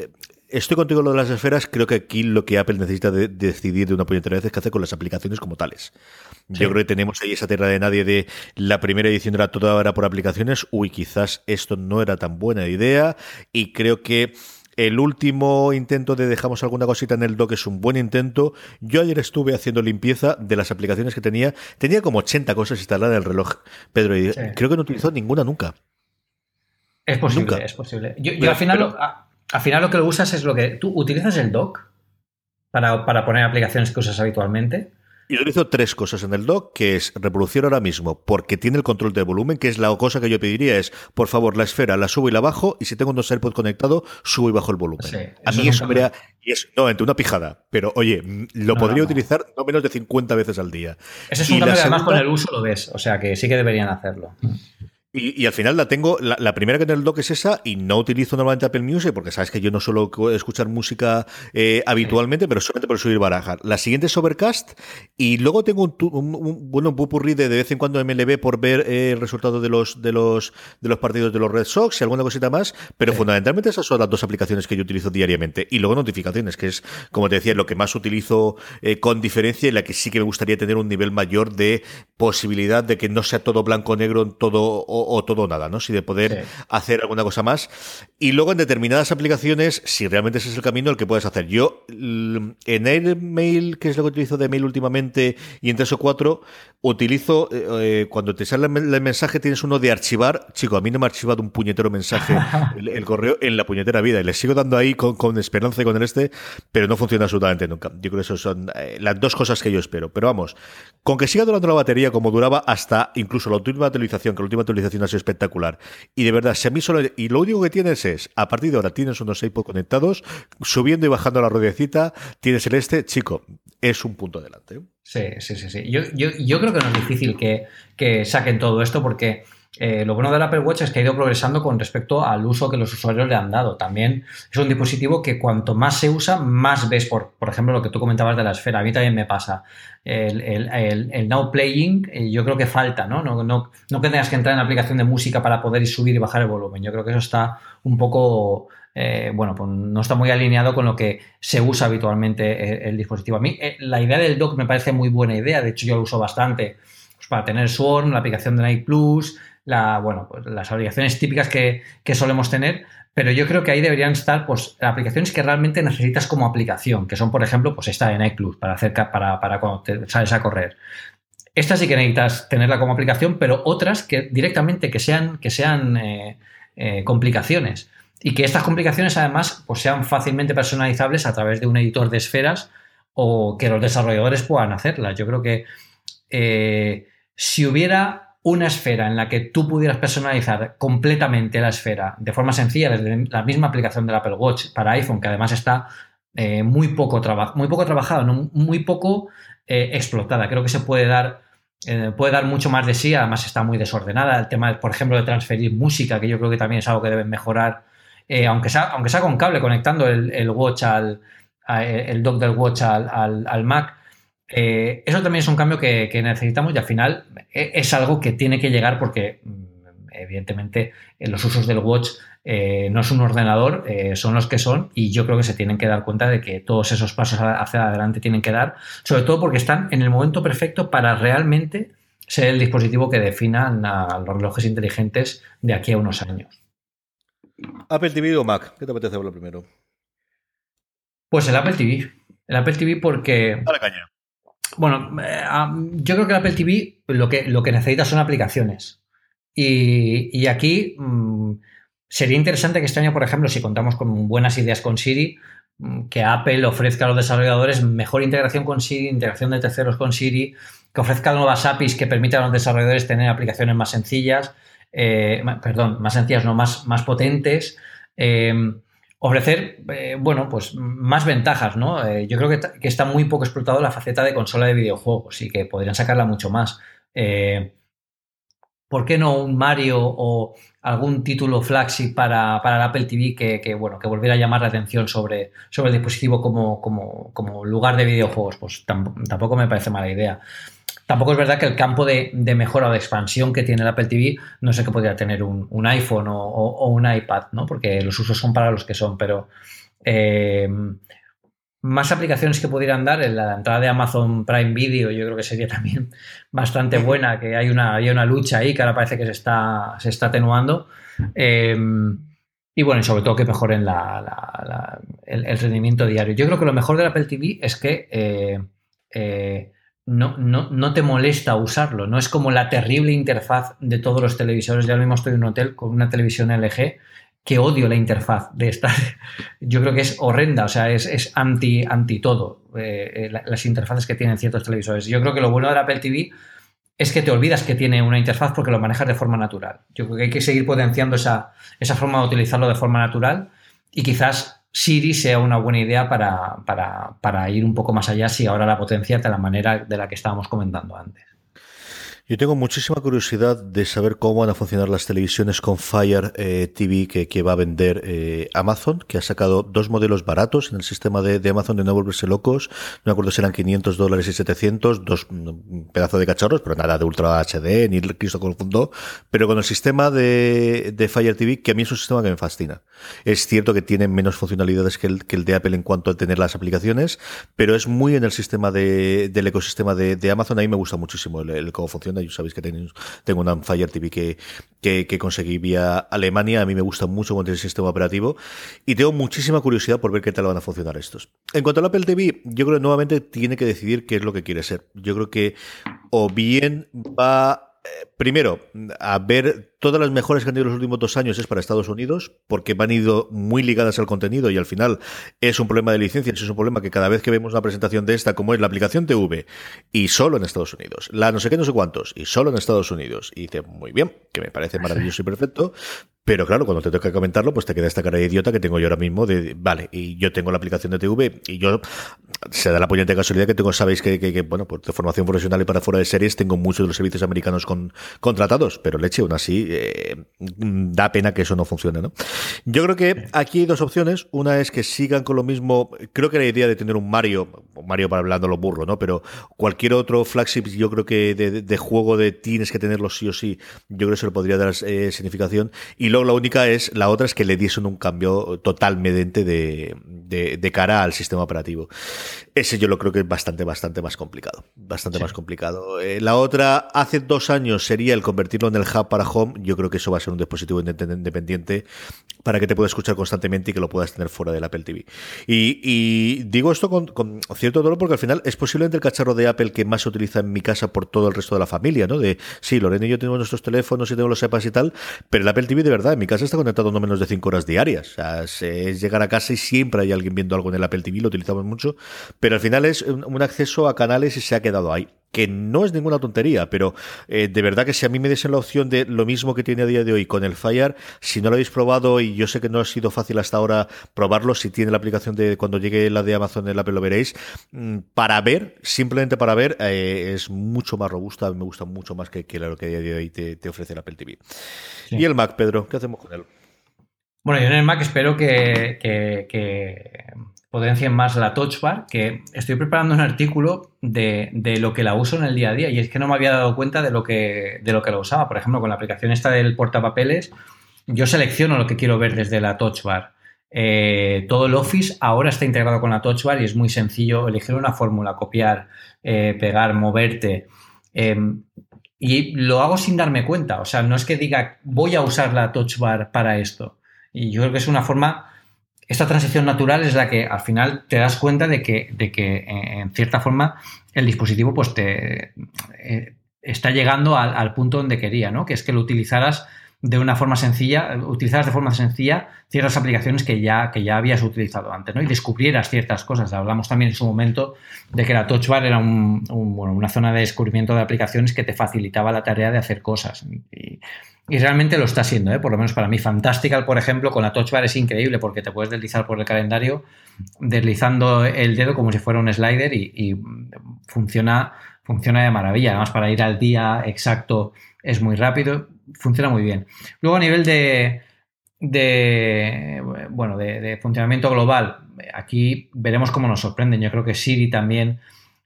Estoy contigo en lo de las esferas. Creo que aquí lo que Apple necesita de, decidir de una puñetera vez es qué hacer con las aplicaciones como tales. Yo creo que tenemos ahí esa tierra de nadie de la primera edición era toda ahora por aplicaciones. Uy, quizás esto no era tan buena idea. Y creo que el último intento de dejamos alguna cosita en el dock es un buen intento. Yo ayer estuve haciendo limpieza de las aplicaciones que tenía. Tenía como 80 cosas instaladas en el reloj, Pedro, y creo que no utilizó ninguna nunca. Es posible, es posible. Yo, al final al final lo que lo usas es lo que tú utilizas el dock para, poner aplicaciones que usas habitualmente. Yo utilizo tres cosas en el dock, que es reproducir ahora mismo, porque tiene el control de volumen, que es la cosa que yo pediría es, por favor, la esfera la subo y la bajo, y si tengo dos AirPods conectados, subo y bajo el volumen. a mí eso me y es, no, entre una pijada, pero oye, lo podría utilizar no menos de 50 veces al día. Ese es un cambio además con el uso lo ves, o sea que sí que deberían hacerlo. Y, al final la tengo, la, primera que en el dock es esa y no utilizo normalmente Apple Music porque sabes que yo no suelo escuchar música eh, habitualmente, pero solamente por subir barajar. La siguiente es Overcast y luego tengo un, un, bueno, un pupurrí de, de vez en cuando MLB por ver eh, el resultado de los, de, los, de los partidos de los Red Sox y alguna cosita más, pero fundamentalmente esas son las dos aplicaciones que yo utilizo diariamente. Y luego notificaciones, que es, como te decía, lo que más utilizo eh, con diferencia y la que sí que me gustaría tener un nivel mayor de posibilidad de que no sea todo blanco-negro, todo o, todo o nada, ¿no? Si de poder hacer alguna cosa más. Y luego en determinadas aplicaciones, si realmente ese es el camino, el que puedes hacer. Yo, en Airmail, que es lo que utilizo de mail últimamente, y en tres o cuatro, utilizo, eh, eh, cuando te sale el mensaje, tienes uno de archivar. Chico, a mí no me ha archivado un puñetero mensaje <laughs> el, correo en la puñetera vida. Y le sigo dando ahí con, esperanza y con el este, pero no funciona absolutamente nunca. Yo creo que eso son eh, las dos cosas que yo espero. Pero vamos, con que siga durando la batería como duraba hasta incluso la última actualización, que la última actualización ha espectacular. Y de verdad, si a mí solo. Y lo único que tienes es, a partir de ahora tienes unos iPod conectados, subiendo y bajando la ruedecita, tienes el este, chico, es un punto adelante. Sí, sí, sí, sí. Yo, yo, creo que no es difícil que, que saquen todo esto porque eh, lo bueno del Apple Watch es que ha ido progresando con respecto al uso que los usuarios le han dado. También es un dispositivo que cuanto más se usa, más ves, por, por ejemplo, lo que tú comentabas de la esfera. A mí también me pasa. El, el, Now Playing, eh, yo creo que falta, ¿no? No, ¿no? no que tengas que entrar en la aplicación de música para poder subir y bajar el volumen. Yo creo que eso está un poco eh, bueno, pues no está muy alineado con lo que se usa habitualmente el, dispositivo. A mí la idea del dock me parece muy buena idea, de hecho yo lo uso bastante pues, para tener Swarm, la aplicación de Night Plus, la, bueno, pues las aplicaciones típicas que, solemos tener, pero yo creo que ahí deberían estar pues, aplicaciones que realmente necesitas como aplicación, que son, por ejemplo, pues esta de Night Plus para, hacer, para, para cuando te sales a correr. Estas sí que necesitas tenerla como aplicación, pero otras que directamente que sean, que sean eh, eh, complicaciones. Y que estas complicaciones además pues, sean fácilmente personalizables a través de un editor de esferas o que los desarrolladores puedan hacerlas. Yo creo que eh, si hubiera una esfera en la que tú pudieras personalizar completamente la esfera de forma sencilla desde la misma aplicación del Apple Watch para iPhone, que además está eh, muy, poco muy poco trabajada, muy poco eh, explotada. Creo que se puede dar, eh, puede dar mucho más de sí, además está muy desordenada. El tema, por ejemplo, de transferir música, que yo creo que también es algo que deben mejorar, aunque, sea, aunque sea con cable, conectando el, watch al, el dock del watch al Mac eh, eso también es un cambio que, necesitamos y al final e, es algo que tiene que llegar porque mm, evidentemente en los usos del watch eh, no es un ordenador, eh, son los que son y yo creo que se tienen que dar cuenta de que todos esos pasos hacia adelante tienen que dar, sobre todo porque están en el momento perfecto para realmente ser el dispositivo que definan a los relojes inteligentes de aquí a unos años. Apple TV o Mac, ¿qué te apetece hablar primero? Pues el Apple TV. El Apple TV porque... Dale caña. Bueno, eh, yo creo que el Apple TV lo que, lo que necesita son aplicaciones. Y, aquí mm, sería interesante que este año, por ejemplo, si contamos con buenas ideas con Siri, mm, que Apple ofrezca a los desarrolladores mejor integración con Siri, integración de terceros con Siri, que ofrezca nuevas APIs que permitan a los desarrolladores tener aplicaciones más sencillas, eh, perdón, más sencillas, no más, más potentes. Eh, ofrecer, eh, bueno, pues más ventajas, ¿no? Eh, yo creo que, está muy poco explotado la faceta de consola de videojuegos y que podrían sacarla mucho más. Eh, ¿Por qué no un Mario o algún título flagship para, para el Apple TV que, bueno, que volviera a llamar la atención sobre, sobre el dispositivo como, como, como lugar de videojuegos? Pues tampoco me parece mala idea. Tampoco es verdad que el campo de, mejora o de expansión que tiene el Apple TV, no sé qué podría tener un, iPhone o, un iPad, ¿no? Porque los usos son para los que son, pero eh, más aplicaciones que pudieran dar en la entrada de Amazon Prime Video, yo creo que sería <laughs> también bastante buena, que hay una, hay una lucha ahí que ahora parece que se está, se está atenuando. Eh, y bueno, y sobre todo que mejoren el, rendimiento diario. Yo creo que lo mejor del Apple TV es que eh, no, no, no, te molesta usarlo. No es como la terrible interfaz de todos los televisores. Ya lo mismo estoy en un hotel con una televisión LG que odio la interfaz de estar. <laughs> Yo creo que es horrenda, o sea, es, anti, anti todo eh, eh, las interfaces que tienen ciertos televisores. Yo creo que lo bueno del Apple TV es que te olvidas que tiene una interfaz porque lo manejas de forma natural. Yo creo que hay que seguir potenciando esa, esa forma de utilizarlo de forma natural y quizás Siri sea una buena idea para, para, ir un poco más allá si ahora la potencia de la manera de la que estábamos comentando antes. Yo tengo muchísima curiosidad de saber cómo van a funcionar las televisiones con Fire eh, TV que, va a vender eh, Amazon, que ha sacado dos modelos baratos en el sistema de, Amazon de no volverse locos. No me acuerdo si eran 500 dólares y 700, dos mm, pedazos de cacharros, pero nada de Ultra HD, ni Cristo confundo. Pero con el sistema de, Fire TV, que a mí es un sistema que me fascina. Es cierto que tiene menos funcionalidades que el, que el de Apple en cuanto a tener las aplicaciones, pero es muy en el sistema de, del ecosistema de, Amazon. A mí me gusta muchísimo el cómo funciona yo sabéis que tengo una Fire TV que, que, conseguí vía Alemania. A mí me gusta mucho con el sistema operativo y tengo muchísima curiosidad por ver qué tal van a funcionar estos. En cuanto al Apple TV, yo creo que nuevamente tiene que decidir qué es lo que quiere ser. Yo creo que o bien va eh, primero, a ver todas las mejores que han tenido los últimos dos años es para Estados Unidos, porque van ido muy ligadas al contenido y al final es un problema de licencias, es un problema que cada vez que vemos una presentación de esta, como es la aplicación TV, y solo en Estados Unidos, la no sé qué, no sé cuántos, y solo en Estados Unidos, y dice, muy bien, que me parece maravilloso y perfecto, pero claro, cuando te toca comentarlo, pues te queda esta cara de idiota que tengo yo ahora mismo de, vale, y yo tengo la aplicación de TV y yo, se da la puñete casualidad que tengo, sabéis que, que, bueno, por formación profesional y para fuera de series, tengo muchos de los servicios americanos con, contratados, pero leche, aún así, eh, da pena que eso no funcione, ¿no? Yo creo que aquí hay dos opciones. Una es que sigan con lo mismo, creo que la idea de tener un Mario, Mario para hablando los burros, ¿no? Pero cualquier otro flagship, yo creo que de, juego de tienes que tenerlo sí o sí, yo creo que se le podría dar eh, significación. Y luego la única es, la otra es que le diesen un cambio totalmente de, de, cara al sistema operativo. Ese yo lo creo que es bastante, bastante más complicado. Bastante más complicado. Eh, la otra, hace dos años sería el convertirlo en el hub para home. Yo creo que eso va a ser un dispositivo independiente para que te pueda escuchar constantemente y que lo puedas tener fuera del Apple TV. Y, digo esto con, cierto dolor porque al final es posiblemente el cacharro de Apple que más se utiliza en mi casa por todo el resto de la familia, ¿no? De, sí, Lorena y yo tenemos nuestros teléfonos y tenemos los iPads y tal, pero el Apple TV de verdad en mi casa está conectado no menos de 5 horas diarias. O sea, es llegar a casa y siempre hay alguien viendo algo en el Apple TV, lo utilizamos mucho, pero al final es un acceso a canales y se ha quedado ahí que no es ninguna tontería, pero eh, de verdad que si a mí me desen la opción de lo mismo que tiene a día de hoy con el Fire, si no lo habéis probado y yo sé que no ha sido fácil hasta ahora probarlo, si tiene la aplicación de cuando llegue la de Amazon en Apple lo veréis, mm, para ver, simplemente para ver, eh, es mucho más robusta, me gusta mucho más que, lo que a día de hoy te, ofrece el Apple TV. Y el Mac, Pedro, ¿qué hacemos con él? Bueno, yo en el Mac espero que potencien más la touch bar, que estoy preparando un artículo de, lo que la uso en el día a día y es que no me había dado cuenta de lo que, de lo que lo usaba. Por ejemplo, con la aplicación esta del portapapeles, yo selecciono lo que quiero ver desde la touch bar. Eh, todo el Office ahora está integrado con la touch bar y es muy sencillo elegir una fórmula, copiar, eh, pegar, moverte. Em, y lo hago sin darme cuenta. O sea, no es que diga voy a usar la touch bar para esto. Y yo creo que es una forma. Esta transición natural es la que al final te das cuenta de que, de que en cierta forma el dispositivo pues te eh, está llegando al, punto donde quería, ¿no? Que es que lo utilizaras de una forma sencilla, utilizaras de forma sencilla ciertas aplicaciones que ya, que ya habías utilizado antes, ¿no? Y descubrieras ciertas cosas. Hablamos también en su momento de que la Touch Bar era un, bueno, una zona de descubrimiento de aplicaciones que te facilitaba la tarea de hacer cosas. Y realmente lo está siendo, ¿eh? por lo menos para mí. Fantastical, por ejemplo, con la Touch Bar es increíble porque te puedes deslizar por el calendario deslizando el dedo como si fuera un slider y, y funciona, funciona de maravilla. Además, para ir al día exacto es muy rápido funciona muy bien. Luego a nivel de, de bueno, de, funcionamiento global, aquí veremos cómo nos sorprenden. Yo creo que Siri también,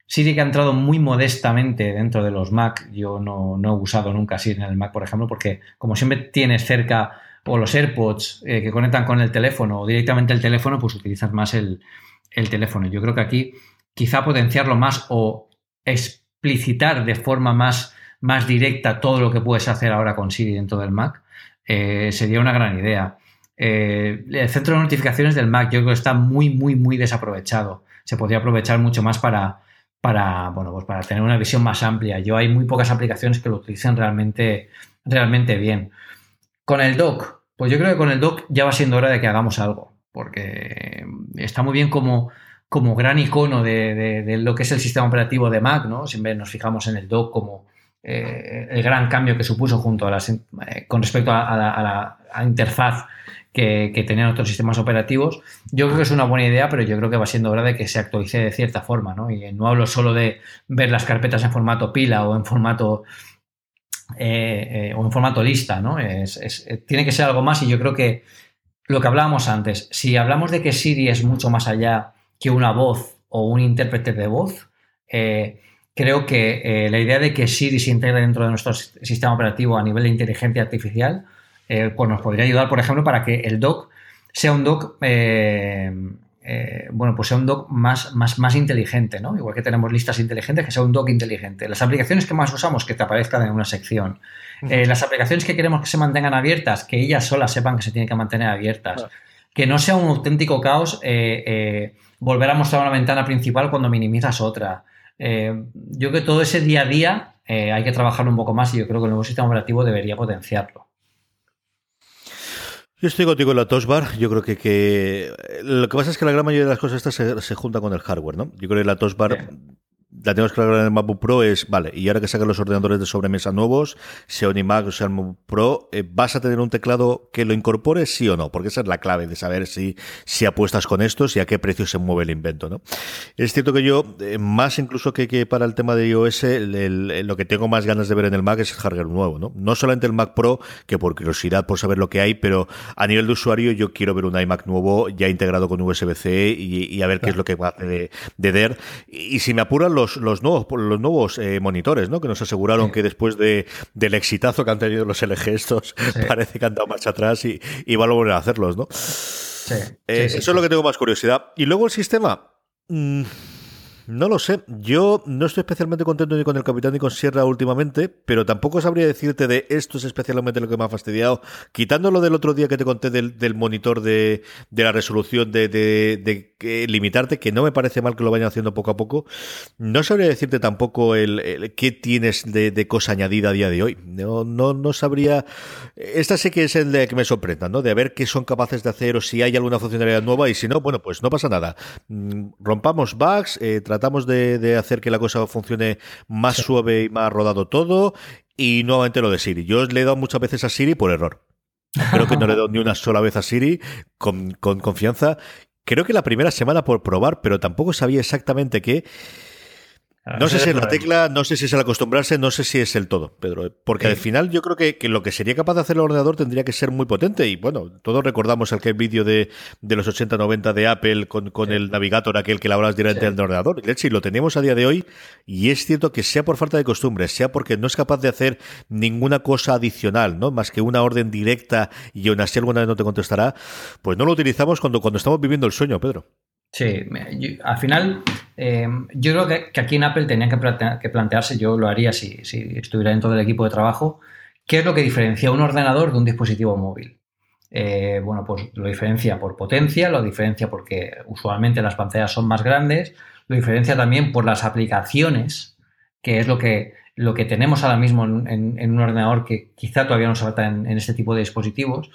Siri que ha entrado muy modestamente dentro de los Mac, yo no, he usado nunca Siri en el Mac, por ejemplo, porque como siempre tienes cerca o los AirPods eh, que conectan con el teléfono o directamente el teléfono, pues utilizas más el, el teléfono. Yo creo que aquí quizá potenciarlo más o explicitar de forma más más directa todo lo que puedes hacer ahora con Siri dentro del Mac, eh, sería una gran idea. Eh, el centro de notificaciones del Mac yo creo que está muy, muy, muy desaprovechado. Se podría aprovechar mucho más para, para, bueno, pues para tener una visión más amplia. Yo hay muy pocas aplicaciones que lo utilicen realmente, realmente bien. Con el dock, pues yo creo que con el dock ya va siendo hora de que hagamos algo, porque está muy bien como, como gran icono de, de lo que es el sistema operativo de Mac, ¿no? Siempre nos fijamos en el dock como, eh, el gran cambio que supuso junto a las, eh, con respecto a, la, interfaz que, tenían otros sistemas operativos. Yo creo que es una buena idea, pero yo creo que va siendo hora de que se actualice de cierta forma, ¿no? Y no hablo solo de ver las carpetas en formato pila o en formato eh, o en formato lista, ¿no? tiene que ser algo más y yo creo que lo que hablábamos antes, si hablamos de que Siri es mucho más allá que una voz o un intérprete de voz, creo que eh, la idea de que Siri se integre dentro de nuestro sistema operativo a nivel de inteligencia artificial, eh, pues nos podría ayudar, por ejemplo, para que el dock sea un dock, eh, bueno, pues sea un dock más, más, más inteligente, ¿no? Igual que tenemos listas inteligentes, que sea un dock inteligente. Las aplicaciones que más usamos, que te aparezcan en una sección. las aplicaciones que queremos que se mantengan abiertas, que ellas solas sepan que se tienen que mantener abiertas. Que no sea un auténtico caos volver a mostrar una ventana principal cuando minimizas otra. Eh, yo creo que todo ese día a día eh, hay que trabajarlo un poco más y yo creo que el nuevo sistema operativo debería potenciarlo. Yo estoy contigo en la Touch Bar. Yo creo que, que, lo que pasa es que la gran mayoría de las cosas estas se, se juntan con el hardware, ¿no? Yo creo que la Touch Bar la tenemos que hablar en el MacBook Pro es, vale, y ahora que sacan los ordenadores de sobremesa nuevos, sea un iMac o sea el MacBook Pro, eh, ¿vas a tener un teclado que lo incorpore sí o no? Porque esa es la clave de saber si, si apuestas con estos y a qué precio se mueve el invento, ¿no? Es cierto que yo, eh, más incluso que, que, para el tema de iOS, lo que tengo más ganas de ver en el Mac es el hardware nuevo, ¿no? No solamente el Mac Pro, que por curiosidad, por saber lo que hay, pero a nivel de usuario yo quiero ver un iMac nuevo ya integrado con USB-C y, a ver qué es lo que va de, de DER. Y si me apuran los, los nuevos los nuevos eh, monitores, ¿no? Que nos aseguraron que después de, del exitazo que han tenido los LG estos, <laughs> parece que han dado marcha atrás y, y van a volver a hacerlos, ¿no? Eh, eso es lo que tengo más curiosidad. Y luego el sistema. Mm, no lo sé. Yo no estoy especialmente contento ni con el Capitán ni con Sierra últimamente, pero tampoco sabría decirte de esto es especialmente lo que me ha fastidiado. Quitándolo del otro día que te conté del, monitor de, la resolución, de, de, limitarte, que no me parece mal que lo vayan haciendo poco a poco, no sabría decirte tampoco el, qué tienes de, cosa añadida a día de hoy. No, no, no sabría. Esta sí que es el de que me sorprenda, ¿no? De ver qué son capaces de hacer o si hay alguna funcionalidad nueva y si no, bueno, pues no pasa nada. Mm, rompamos bugs, eh, tratamos de, hacer que la cosa funcione más suave y más rodado todo. Y nuevamente lo de Siri. Yo le he dado muchas veces a Siri por error. Creo que no le he dado ni una sola vez a Siri con, con confianza. Creo que la primera semana por probar, pero tampoco sabía exactamente qué. No sé si es la <laughs> tecla, no sé si es el acostumbrarse, no sé si es el todo, Pedro. Porque al final yo creo que, lo que sería capaz de hacer el ordenador tendría que ser muy potente. Y bueno, todos recordamos aquel vídeo de, de los 80-90 de Apple con, con el Navigator, aquel que le hablas directamente del ordenador. Y lo tenemos a día de hoy. Y es cierto que sea por falta de costumbre, sea porque no es capaz de hacer ninguna cosa adicional, ¿no? Más que una orden directa y aún así alguna vez no te contestará, pues no lo utilizamos cuando, cuando estamos viviendo el sueño, Pedro. Sí, al final eh, yo creo que, aquí en Apple tenían que, plantearse, yo lo haría si, estuviera dentro del equipo de trabajo, qué es lo que diferencia un ordenador de un dispositivo móvil. Eh, bueno, pues lo diferencia por potencia, lo diferencia porque usualmente las pantallas son más grandes, lo diferencia también por las aplicaciones, que es lo que, lo que tenemos ahora mismo en, un ordenador que quizá todavía no se en, en este tipo de dispositivos.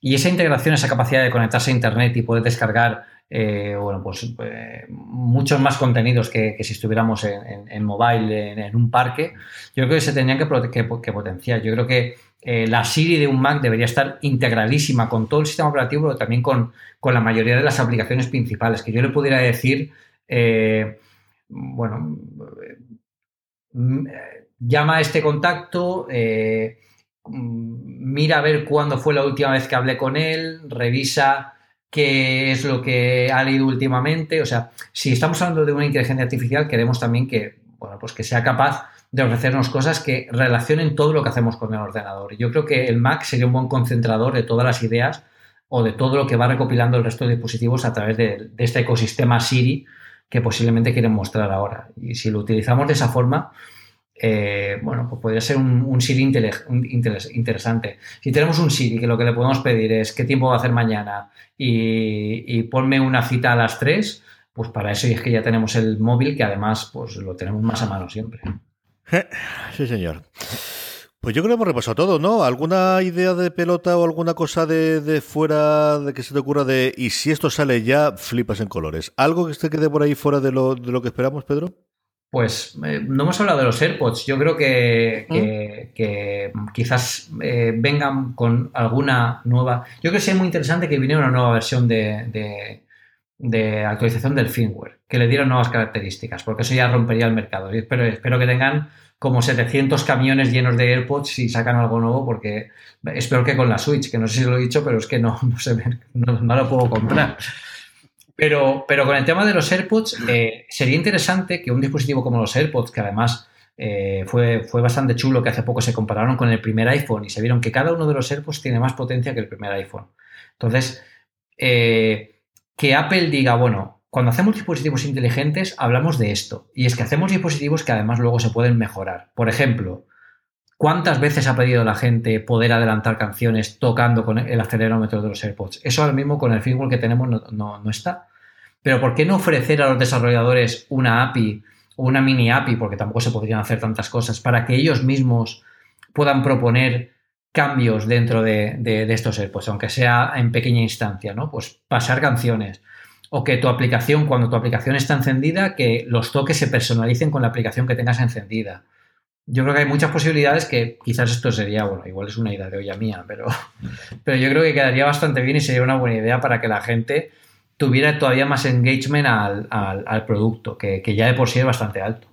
Y esa integración, esa capacidad de conectarse a Internet y poder descargar eh, bueno, pues eh, muchos más contenidos que, si estuviéramos en, mobile, en, un parque, yo creo que se tendrían que, potenciar. Yo creo que eh, la Siri de un Mac debería estar integralísima con todo el sistema operativo, pero también con, la mayoría de las aplicaciones principales, que yo le pudiera decir, bueno, mm, llama a este contacto, mm, mira a ver cuándo fue la última vez que hablé con él, revisa qué es lo que ha leído últimamente. O sea, si estamos hablando de una inteligencia artificial, queremos también que, bueno, pues que sea capaz de ofrecernos cosas que relacionen todo lo que hacemos con el ordenador. Y yo creo que el Mac sería un buen concentrador de todas las ideas o de todo lo que va recopilando el resto de dispositivos a través de, este ecosistema Siri que posiblemente quieren mostrar ahora. Y si lo utilizamos de esa forma, eh, bueno, pues podría ser un, Siri interesante. Si tenemos un Siri que lo que le podemos pedir es qué tiempo va a hacer mañana y, ponme una cita a las 3, pues para eso es que ya tenemos el móvil que además pues lo tenemos más a mano siempre. <laughs> Sí, señor. Pues yo creo que hemos repasado todo, ¿no? ¿Alguna idea de pelota o alguna cosa de, fuera de que se te ocurra de y si esto sale ya, flipas en colores? ¿Algo que se quede por ahí fuera de lo, de lo que esperamos, Pedro? Pues eh, no hemos hablado de los AirPods. Yo creo que, ¿Mm? quizás eh, vengan con alguna nueva. Yo creo que sería muy interesante que viniera una nueva versión de, actualización del firmware, que le diera nuevas características, porque eso ya rompería el mercado. Y espero, espero que tengan como 700 camiones llenos de AirPods y sacan algo nuevo, porque espero que con la Switch, que no sé si lo he dicho, pero es que no, <laughs> no, no lo puedo comprar. Pero, pero con el tema de los AirPods, eh, sería interesante que un dispositivo como los AirPods, que además eh, fue, fue bastante chulo, que hace poco se compararon con el primer iPhone y se vieron que cada uno de los AirPods tiene más potencia que el primer iPhone. Entonces, eh, que Apple diga, bueno, cuando hacemos dispositivos inteligentes hablamos de esto. Y es que hacemos dispositivos que además luego se pueden mejorar. Por ejemplo, ¿Cuántas veces ha pedido la gente poder adelantar canciones tocando con el acelerómetro de los AirPods? Eso ahora mismo con el firmware que tenemos no, está. Pero ¿por qué no ofrecer a los desarrolladores una API o una mini API, porque tampoco se podrían hacer tantas cosas, para que ellos mismos puedan proponer cambios dentro de, estos AirPods, aunque sea en pequeña instancia, ¿no? Pues pasar canciones. O que tu aplicación, cuando tu aplicación está encendida, que los toques se personalicen con la aplicación que tengas encendida yo creo que hay muchas posibilidades que quizás esto sería, bueno, igual es una idea de olla mía, pero, pero yo creo que quedaría bastante bien y sería una buena idea para que la gente tuviera todavía más engagement al, al, producto, que, que ya de por sí es bastante alto.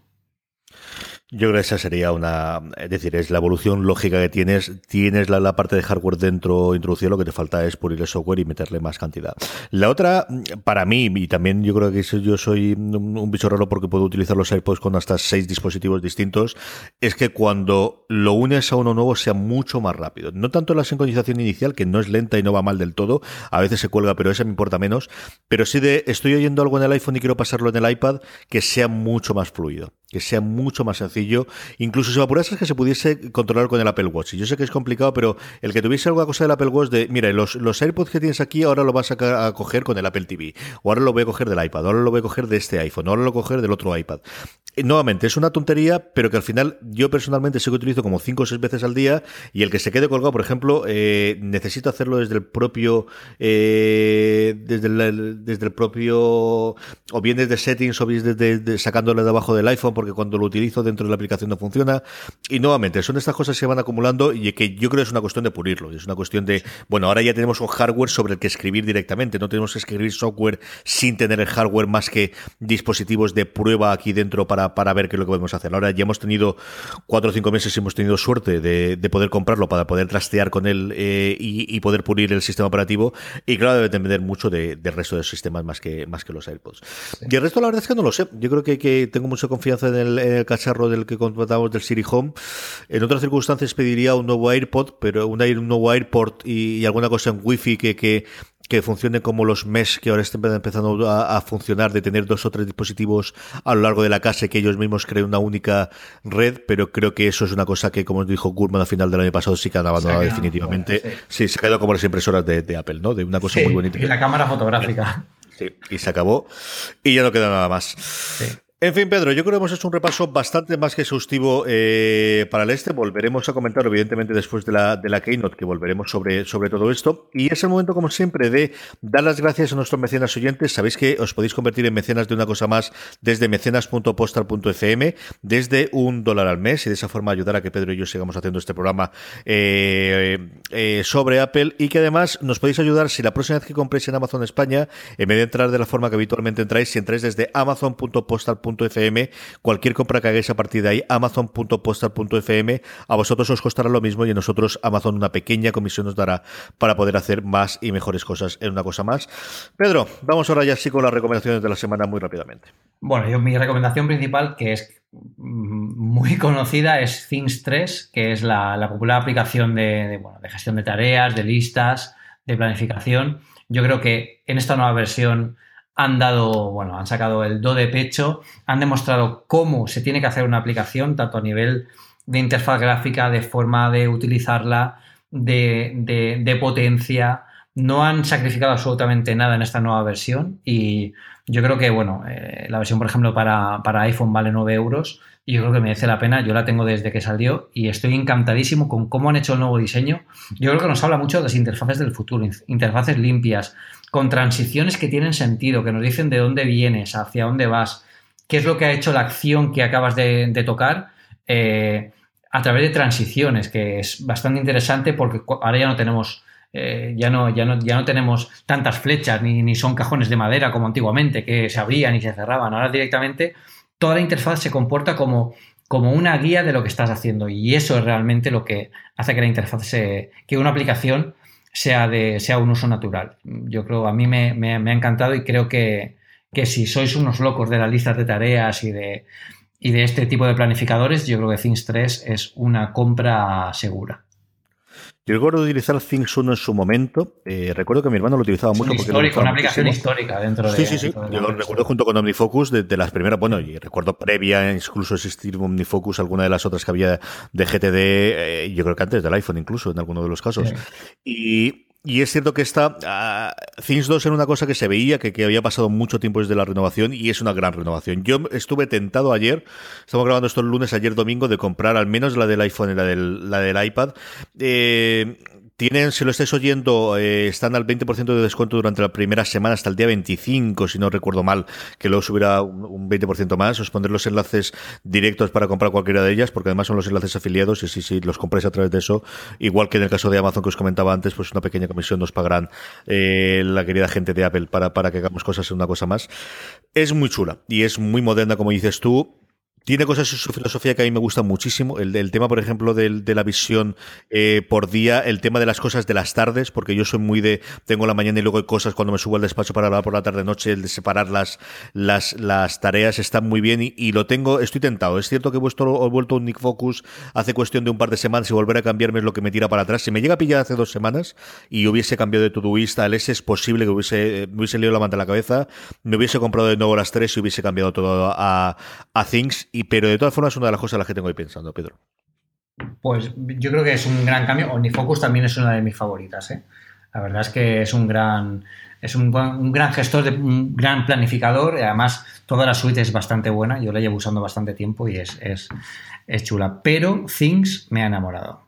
Yo creo que esa sería una, es decir, es la evolución lógica que tienes. Tienes la, parte de hardware dentro introducida, lo que te falta es pulir el software y meterle más cantidad. La otra, para mí, y también yo creo que yo soy un, bicho raro porque puedo utilizar los AirPods con hasta seis dispositivos distintos, es que cuando lo unes a uno nuevo sea mucho más rápido. No tanto la sincronización inicial, que no es lenta y no va mal del todo, a veces se cuelga, pero esa me importa menos, pero sí de estoy oyendo algo en el iPhone y quiero pasarlo en el iPad, que sea mucho más fluido que sea mucho más sencillo. Incluso si me apuras es que se pudiese controlar con el Apple Watch. Y yo sé que es complicado, pero el que tuviese alguna cosa del Apple Watch de, mira, los, los AirPods que tienes aquí ahora lo vas a, coger con el Apple TV, o ahora lo voy a coger del iPad, ahora lo voy a coger de este iPhone, ahora lo voy a coger del otro iPad. nuevamente, es una tontería, pero que al final yo personalmente sé que utilizo como 5 o 6 veces al día y el que se quede colgado, por ejemplo, eh, necesito hacerlo desde el propio eh, desde, el, desde el propio, o bien desde settings, o bien desde, sacándole de abajo del iPhone, porque cuando lo utilizo dentro de la aplicación no funciona. Y nuevamente, son estas cosas que se van acumulando y que yo creo que es una cuestión de pulirlo. Es una cuestión de, bueno, ahora ya tenemos un hardware sobre el que escribir directamente, no tenemos que escribir software sin tener el hardware más que dispositivos de prueba aquí dentro para, para ver qué es lo que podemos hacer. Ahora ya hemos tenido cuatro o cinco meses y hemos tenido suerte de, de poder comprarlo para poder trastear con él eh, y, poder pulir el sistema operativo. Y claro, debe depender mucho del resto de los sistemas más que, más que los AirPods. Y el resto, la verdad es que no lo sé. Yo creo que, que tengo mucha confianza en el, cacharro del que contratamos del Siri Home. En otras circunstancias pediría un nuevo AirPod, pero un, un nuevo AirPort y, alguna cosa en Wi-Fi que, que que funcione como los mesh que ahora están empezando a, funcionar, de tener dos o tres dispositivos a lo largo de la casa y que ellos mismos creen una única red, pero creo que eso es una cosa que, como dijo Gurman al final del año pasado, sí que han abandonado definitivamente. sí. se ha quedado como las impresoras de, Apple, ¿no? De una cosa muy bonita. Y la cámara fotográfica. Sí, y se acabó. Y ya no queda nada más. Sí. En fin, Pedro, yo creo que hemos hecho un repaso bastante más que exhaustivo eh, para el este. Volveremos a comentar, evidentemente, después de la, de la Keynote, que volveremos sobre, todo esto. Y es el momento, como siempre, de dar las gracias a nuestros mecenas oyentes. Sabéis que os podéis convertir en mecenas de una cosa más desde mecenas.postal.fm, desde un dólar al mes, y de esa forma ayudar a que Pedro y yo sigamos haciendo este programa eh, eh, sobre Apple. Y que además nos podéis ayudar si la próxima vez que compréis en Amazon España, en vez de entrar de la forma que habitualmente entráis, si entráis desde amazon.postal.fm, cualquier compra que hagáis a partir de ahí, amazon.postal.fm, a vosotros os costará lo mismo y a nosotros Amazon una pequeña comisión nos dará para poder hacer más y mejores cosas en una cosa más. Pedro, vamos ahora ya sí con las recomendaciones de la semana muy rápidamente. Bueno, yo mi recomendación principal, que es muy conocida, es Things 3, que es la, popular aplicación de, de gestión de tareas, de listas, de planificación. Yo creo que en esta nueva versión han dado, bueno, han sacado el do de pecho, han demostrado cómo se tiene que hacer una aplicación, tanto a nivel de interfaz gráfica, de forma de utilizarla, de, potencia. No han sacrificado absolutamente nada en esta nueva versión y yo creo que, bueno, eh, la versión, por ejemplo, para, para, iPhone vale 9 euros y yo creo que merece la pena. Yo la tengo desde que salió y estoy encantadísimo con cómo han hecho el nuevo diseño. Yo creo que nos habla mucho de las interfaces del futuro, interfaces limpias, con transiciones que tienen sentido, que nos dicen de dónde vienes, hacia dónde vas, qué es lo que ha hecho la acción que acabas de, tocar eh, a través de transiciones, que es bastante interesante porque ahora ya no tenemos... Eh, ya, no, ya, no, ya no tenemos tantas flechas ni, ni son cajones de madera como antiguamente que se abrían y se cerraban. Ahora directamente toda la interfaz se comporta como, como una guía de lo que estás haciendo y eso es realmente lo que hace que la interfaz se, que una aplicación sea, de, sea un uso natural. Yo creo, a mí me, me, ha encantado y creo que, que, si sois unos locos de las listas de tareas y de, y de este tipo de planificadores, yo creo que Things 3 es una compra segura. Yo recuerdo utilizar Things 1 en su momento. Eh, recuerdo que mi hermano lo utilizaba mucho. porque histórico, una aplicación histórica dentro de. Sí, sí, sí. Yo lo recuerdo junto con OmniFocus de, las primeras. Bueno, y recuerdo previa incluso existir OmniFocus, alguna de las otras que había de GTD, eh, yo creo que antes del iPhone incluso, en alguno de los casos. Y y es cierto que esta uh, Things 2 era una cosa que se veía, que, que, había pasado mucho tiempo desde la renovación y es una gran renovación. Yo estuve tentado ayer, estamos grabando esto el lunes, ayer domingo, de comprar al menos la del iPhone y la del, la del iPad. Eh, tienen, si lo estáis oyendo, eh, están al 20% de descuento durante la primera semana hasta el día 25, si no recuerdo mal, que luego subirá un 20% más. Os pondré los enlaces directos para comprar cualquiera de ellas, porque además son los enlaces afiliados y si, si los compráis a través de eso, igual que en el caso de Amazon que os comentaba antes, pues una pequeña comisión nos pagarán eh, la querida gente de Apple para, para que hagamos cosas en una cosa más. Es muy chula y es muy moderna, como dices tú tiene cosas en su filosofía que a mí me gustan muchísimo. El, tema, por ejemplo, de la visión eh, por día, el tema de las cosas de las tardes, porque yo soy muy de. Tengo la mañana y luego hay cosas cuando me subo al despacho para hablar por la tarde-noche, el de separar las, las, las tareas está muy bien y, lo tengo. Estoy tentado. Es cierto que he, vuelto, he vuelto un Nick Focus hace cuestión de un par de semanas y volver a cambiarme es lo que me tira para atrás. Si me llega a pillar hace dos semanas y hubiese cambiado de Todoist al S, es posible que hubiese, me hubiese leído la manta en la cabeza, me hubiese comprado de nuevo las tres y hubiese cambiado todo a, a Things y, pero de todas formas es una de las cosas en las que tengo ahí pensando, Pedro. Pues yo creo que es un gran cambio. OmniFocus también es una de mis favoritas. ¿eh? La verdad es que es un gran, es un, gran gestor, de, un gran planificador. Y además, toda la suite es bastante buena. Yo la llevo usando bastante tiempo y es, es, es chula. Pero Things me ha enamorado.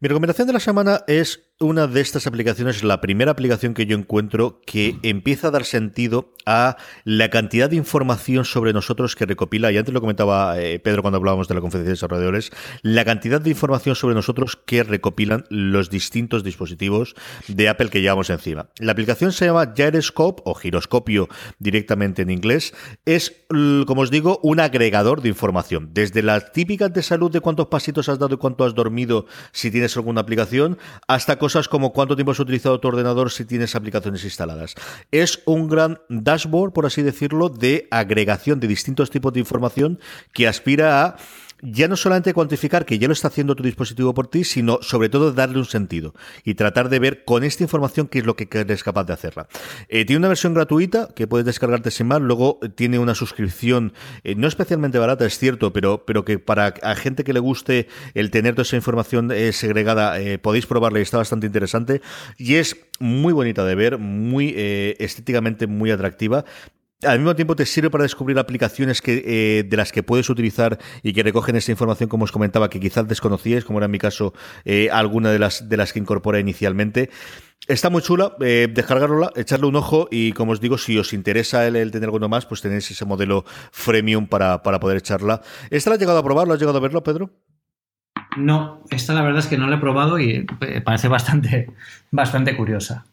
Mi recomendación de la semana es una de estas aplicaciones, la primera aplicación que yo encuentro que empieza a dar sentido a la cantidad de información sobre nosotros que recopila, y antes lo comentaba eh, Pedro cuando hablábamos de la conferencia de desarrolladores, la cantidad de información sobre nosotros que recopilan los distintos dispositivos de Apple que llevamos encima. La aplicación se llama Gyroscope o giroscopio directamente en inglés. Es, como os digo, un agregador de información. Desde las típicas de salud de cuántos pasitos has dado y cuánto has dormido si tienes alguna aplicación, hasta cosas como cuánto tiempo has utilizado tu ordenador si tienes aplicaciones instaladas. Es un gran dashboard, por así decirlo, de agregación de distintos tipos de información que aspira a ya no solamente cuantificar que ya lo está haciendo tu dispositivo por ti, sino sobre todo darle un sentido y tratar de ver con esta información qué es lo que eres capaz de hacerla. Eh, tiene una versión gratuita que puedes descargarte sin más, luego tiene una suscripción eh, no especialmente barata, es cierto, pero, pero que para a gente que le guste el tener toda esa información eh, segregada, podéis probarla y está bastante interesante y es muy bonita de ver, muy estéticamente muy atractiva al mismo tiempo te sirve para descubrir aplicaciones que, eh, de las que puedes utilizar y que recogen esa información, como os comentaba, que quizás desconocíais, como era en mi caso eh, alguna de las, que incorpora inicialmente. Está muy chula, eh, descargarla, echarle un ojo y como os digo, si os interesa el, tener alguno más, pues tenéis ese modelo freemium para, poder echarla. ¿Esta la has llegado a probar? ¿Lo has llegado a verlo, Pedro? No, esta la verdad es que no la he probado y parece bastante, bastante curiosa.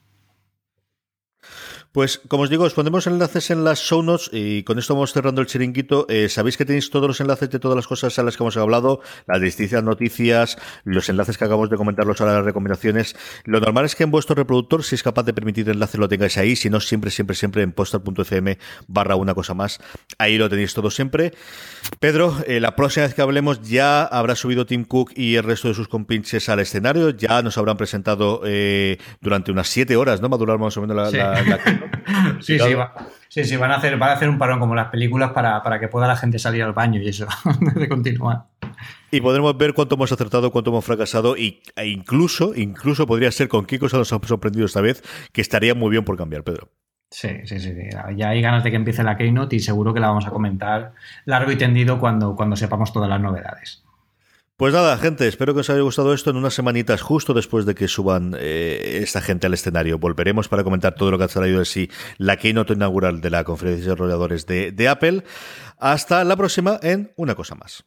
Pues como os digo, os pondremos enlaces en las show notes y con esto vamos cerrando el chiringuito. Eh, Sabéis que tenéis todos los enlaces de todas las cosas a las que hemos hablado, las distintas noticias, los enlaces que acabamos de comentarlos ahora, las recomendaciones. Lo normal es que en vuestro reproductor, si es capaz de permitir el enlace, lo tengáis ahí. Si no, siempre, siempre, siempre en postal.fm barra una cosa más. Ahí lo tenéis todo siempre. Pedro, eh, la próxima vez que hablemos ya habrá subido Tim Cook y el resto de sus compinches al escenario. Ya nos habrán presentado eh, durante unas siete horas, ¿no? Va a durar más o menos la sí, <laughs> <laughs> sí, sí, sí, van a hacer, van a hacer un parón como las películas para, para que pueda la gente salir al baño y eso, <laughs> de continuar. Y podremos ver cuánto hemos acertado, cuánto hemos fracasado y, e incluso, incluso podría ser con qué cosas nos ha sorprendido esta vez, que estaría muy bien por cambiar, Pedro. Sí, sí, sí, Ya hay ganas de que empiece la Keynote y seguro que la vamos a comentar largo y tendido cuando, cuando sepamos todas las novedades. Pues nada, gente, espero que os haya gustado esto en unas semanitas justo después de que suban eh, esta gente al escenario. Volveremos para comentar todo lo que ha salido de sí la keynote inaugural de la conferencia de desarrolladores de, de Apple. Hasta la próxima en Una Cosa Más.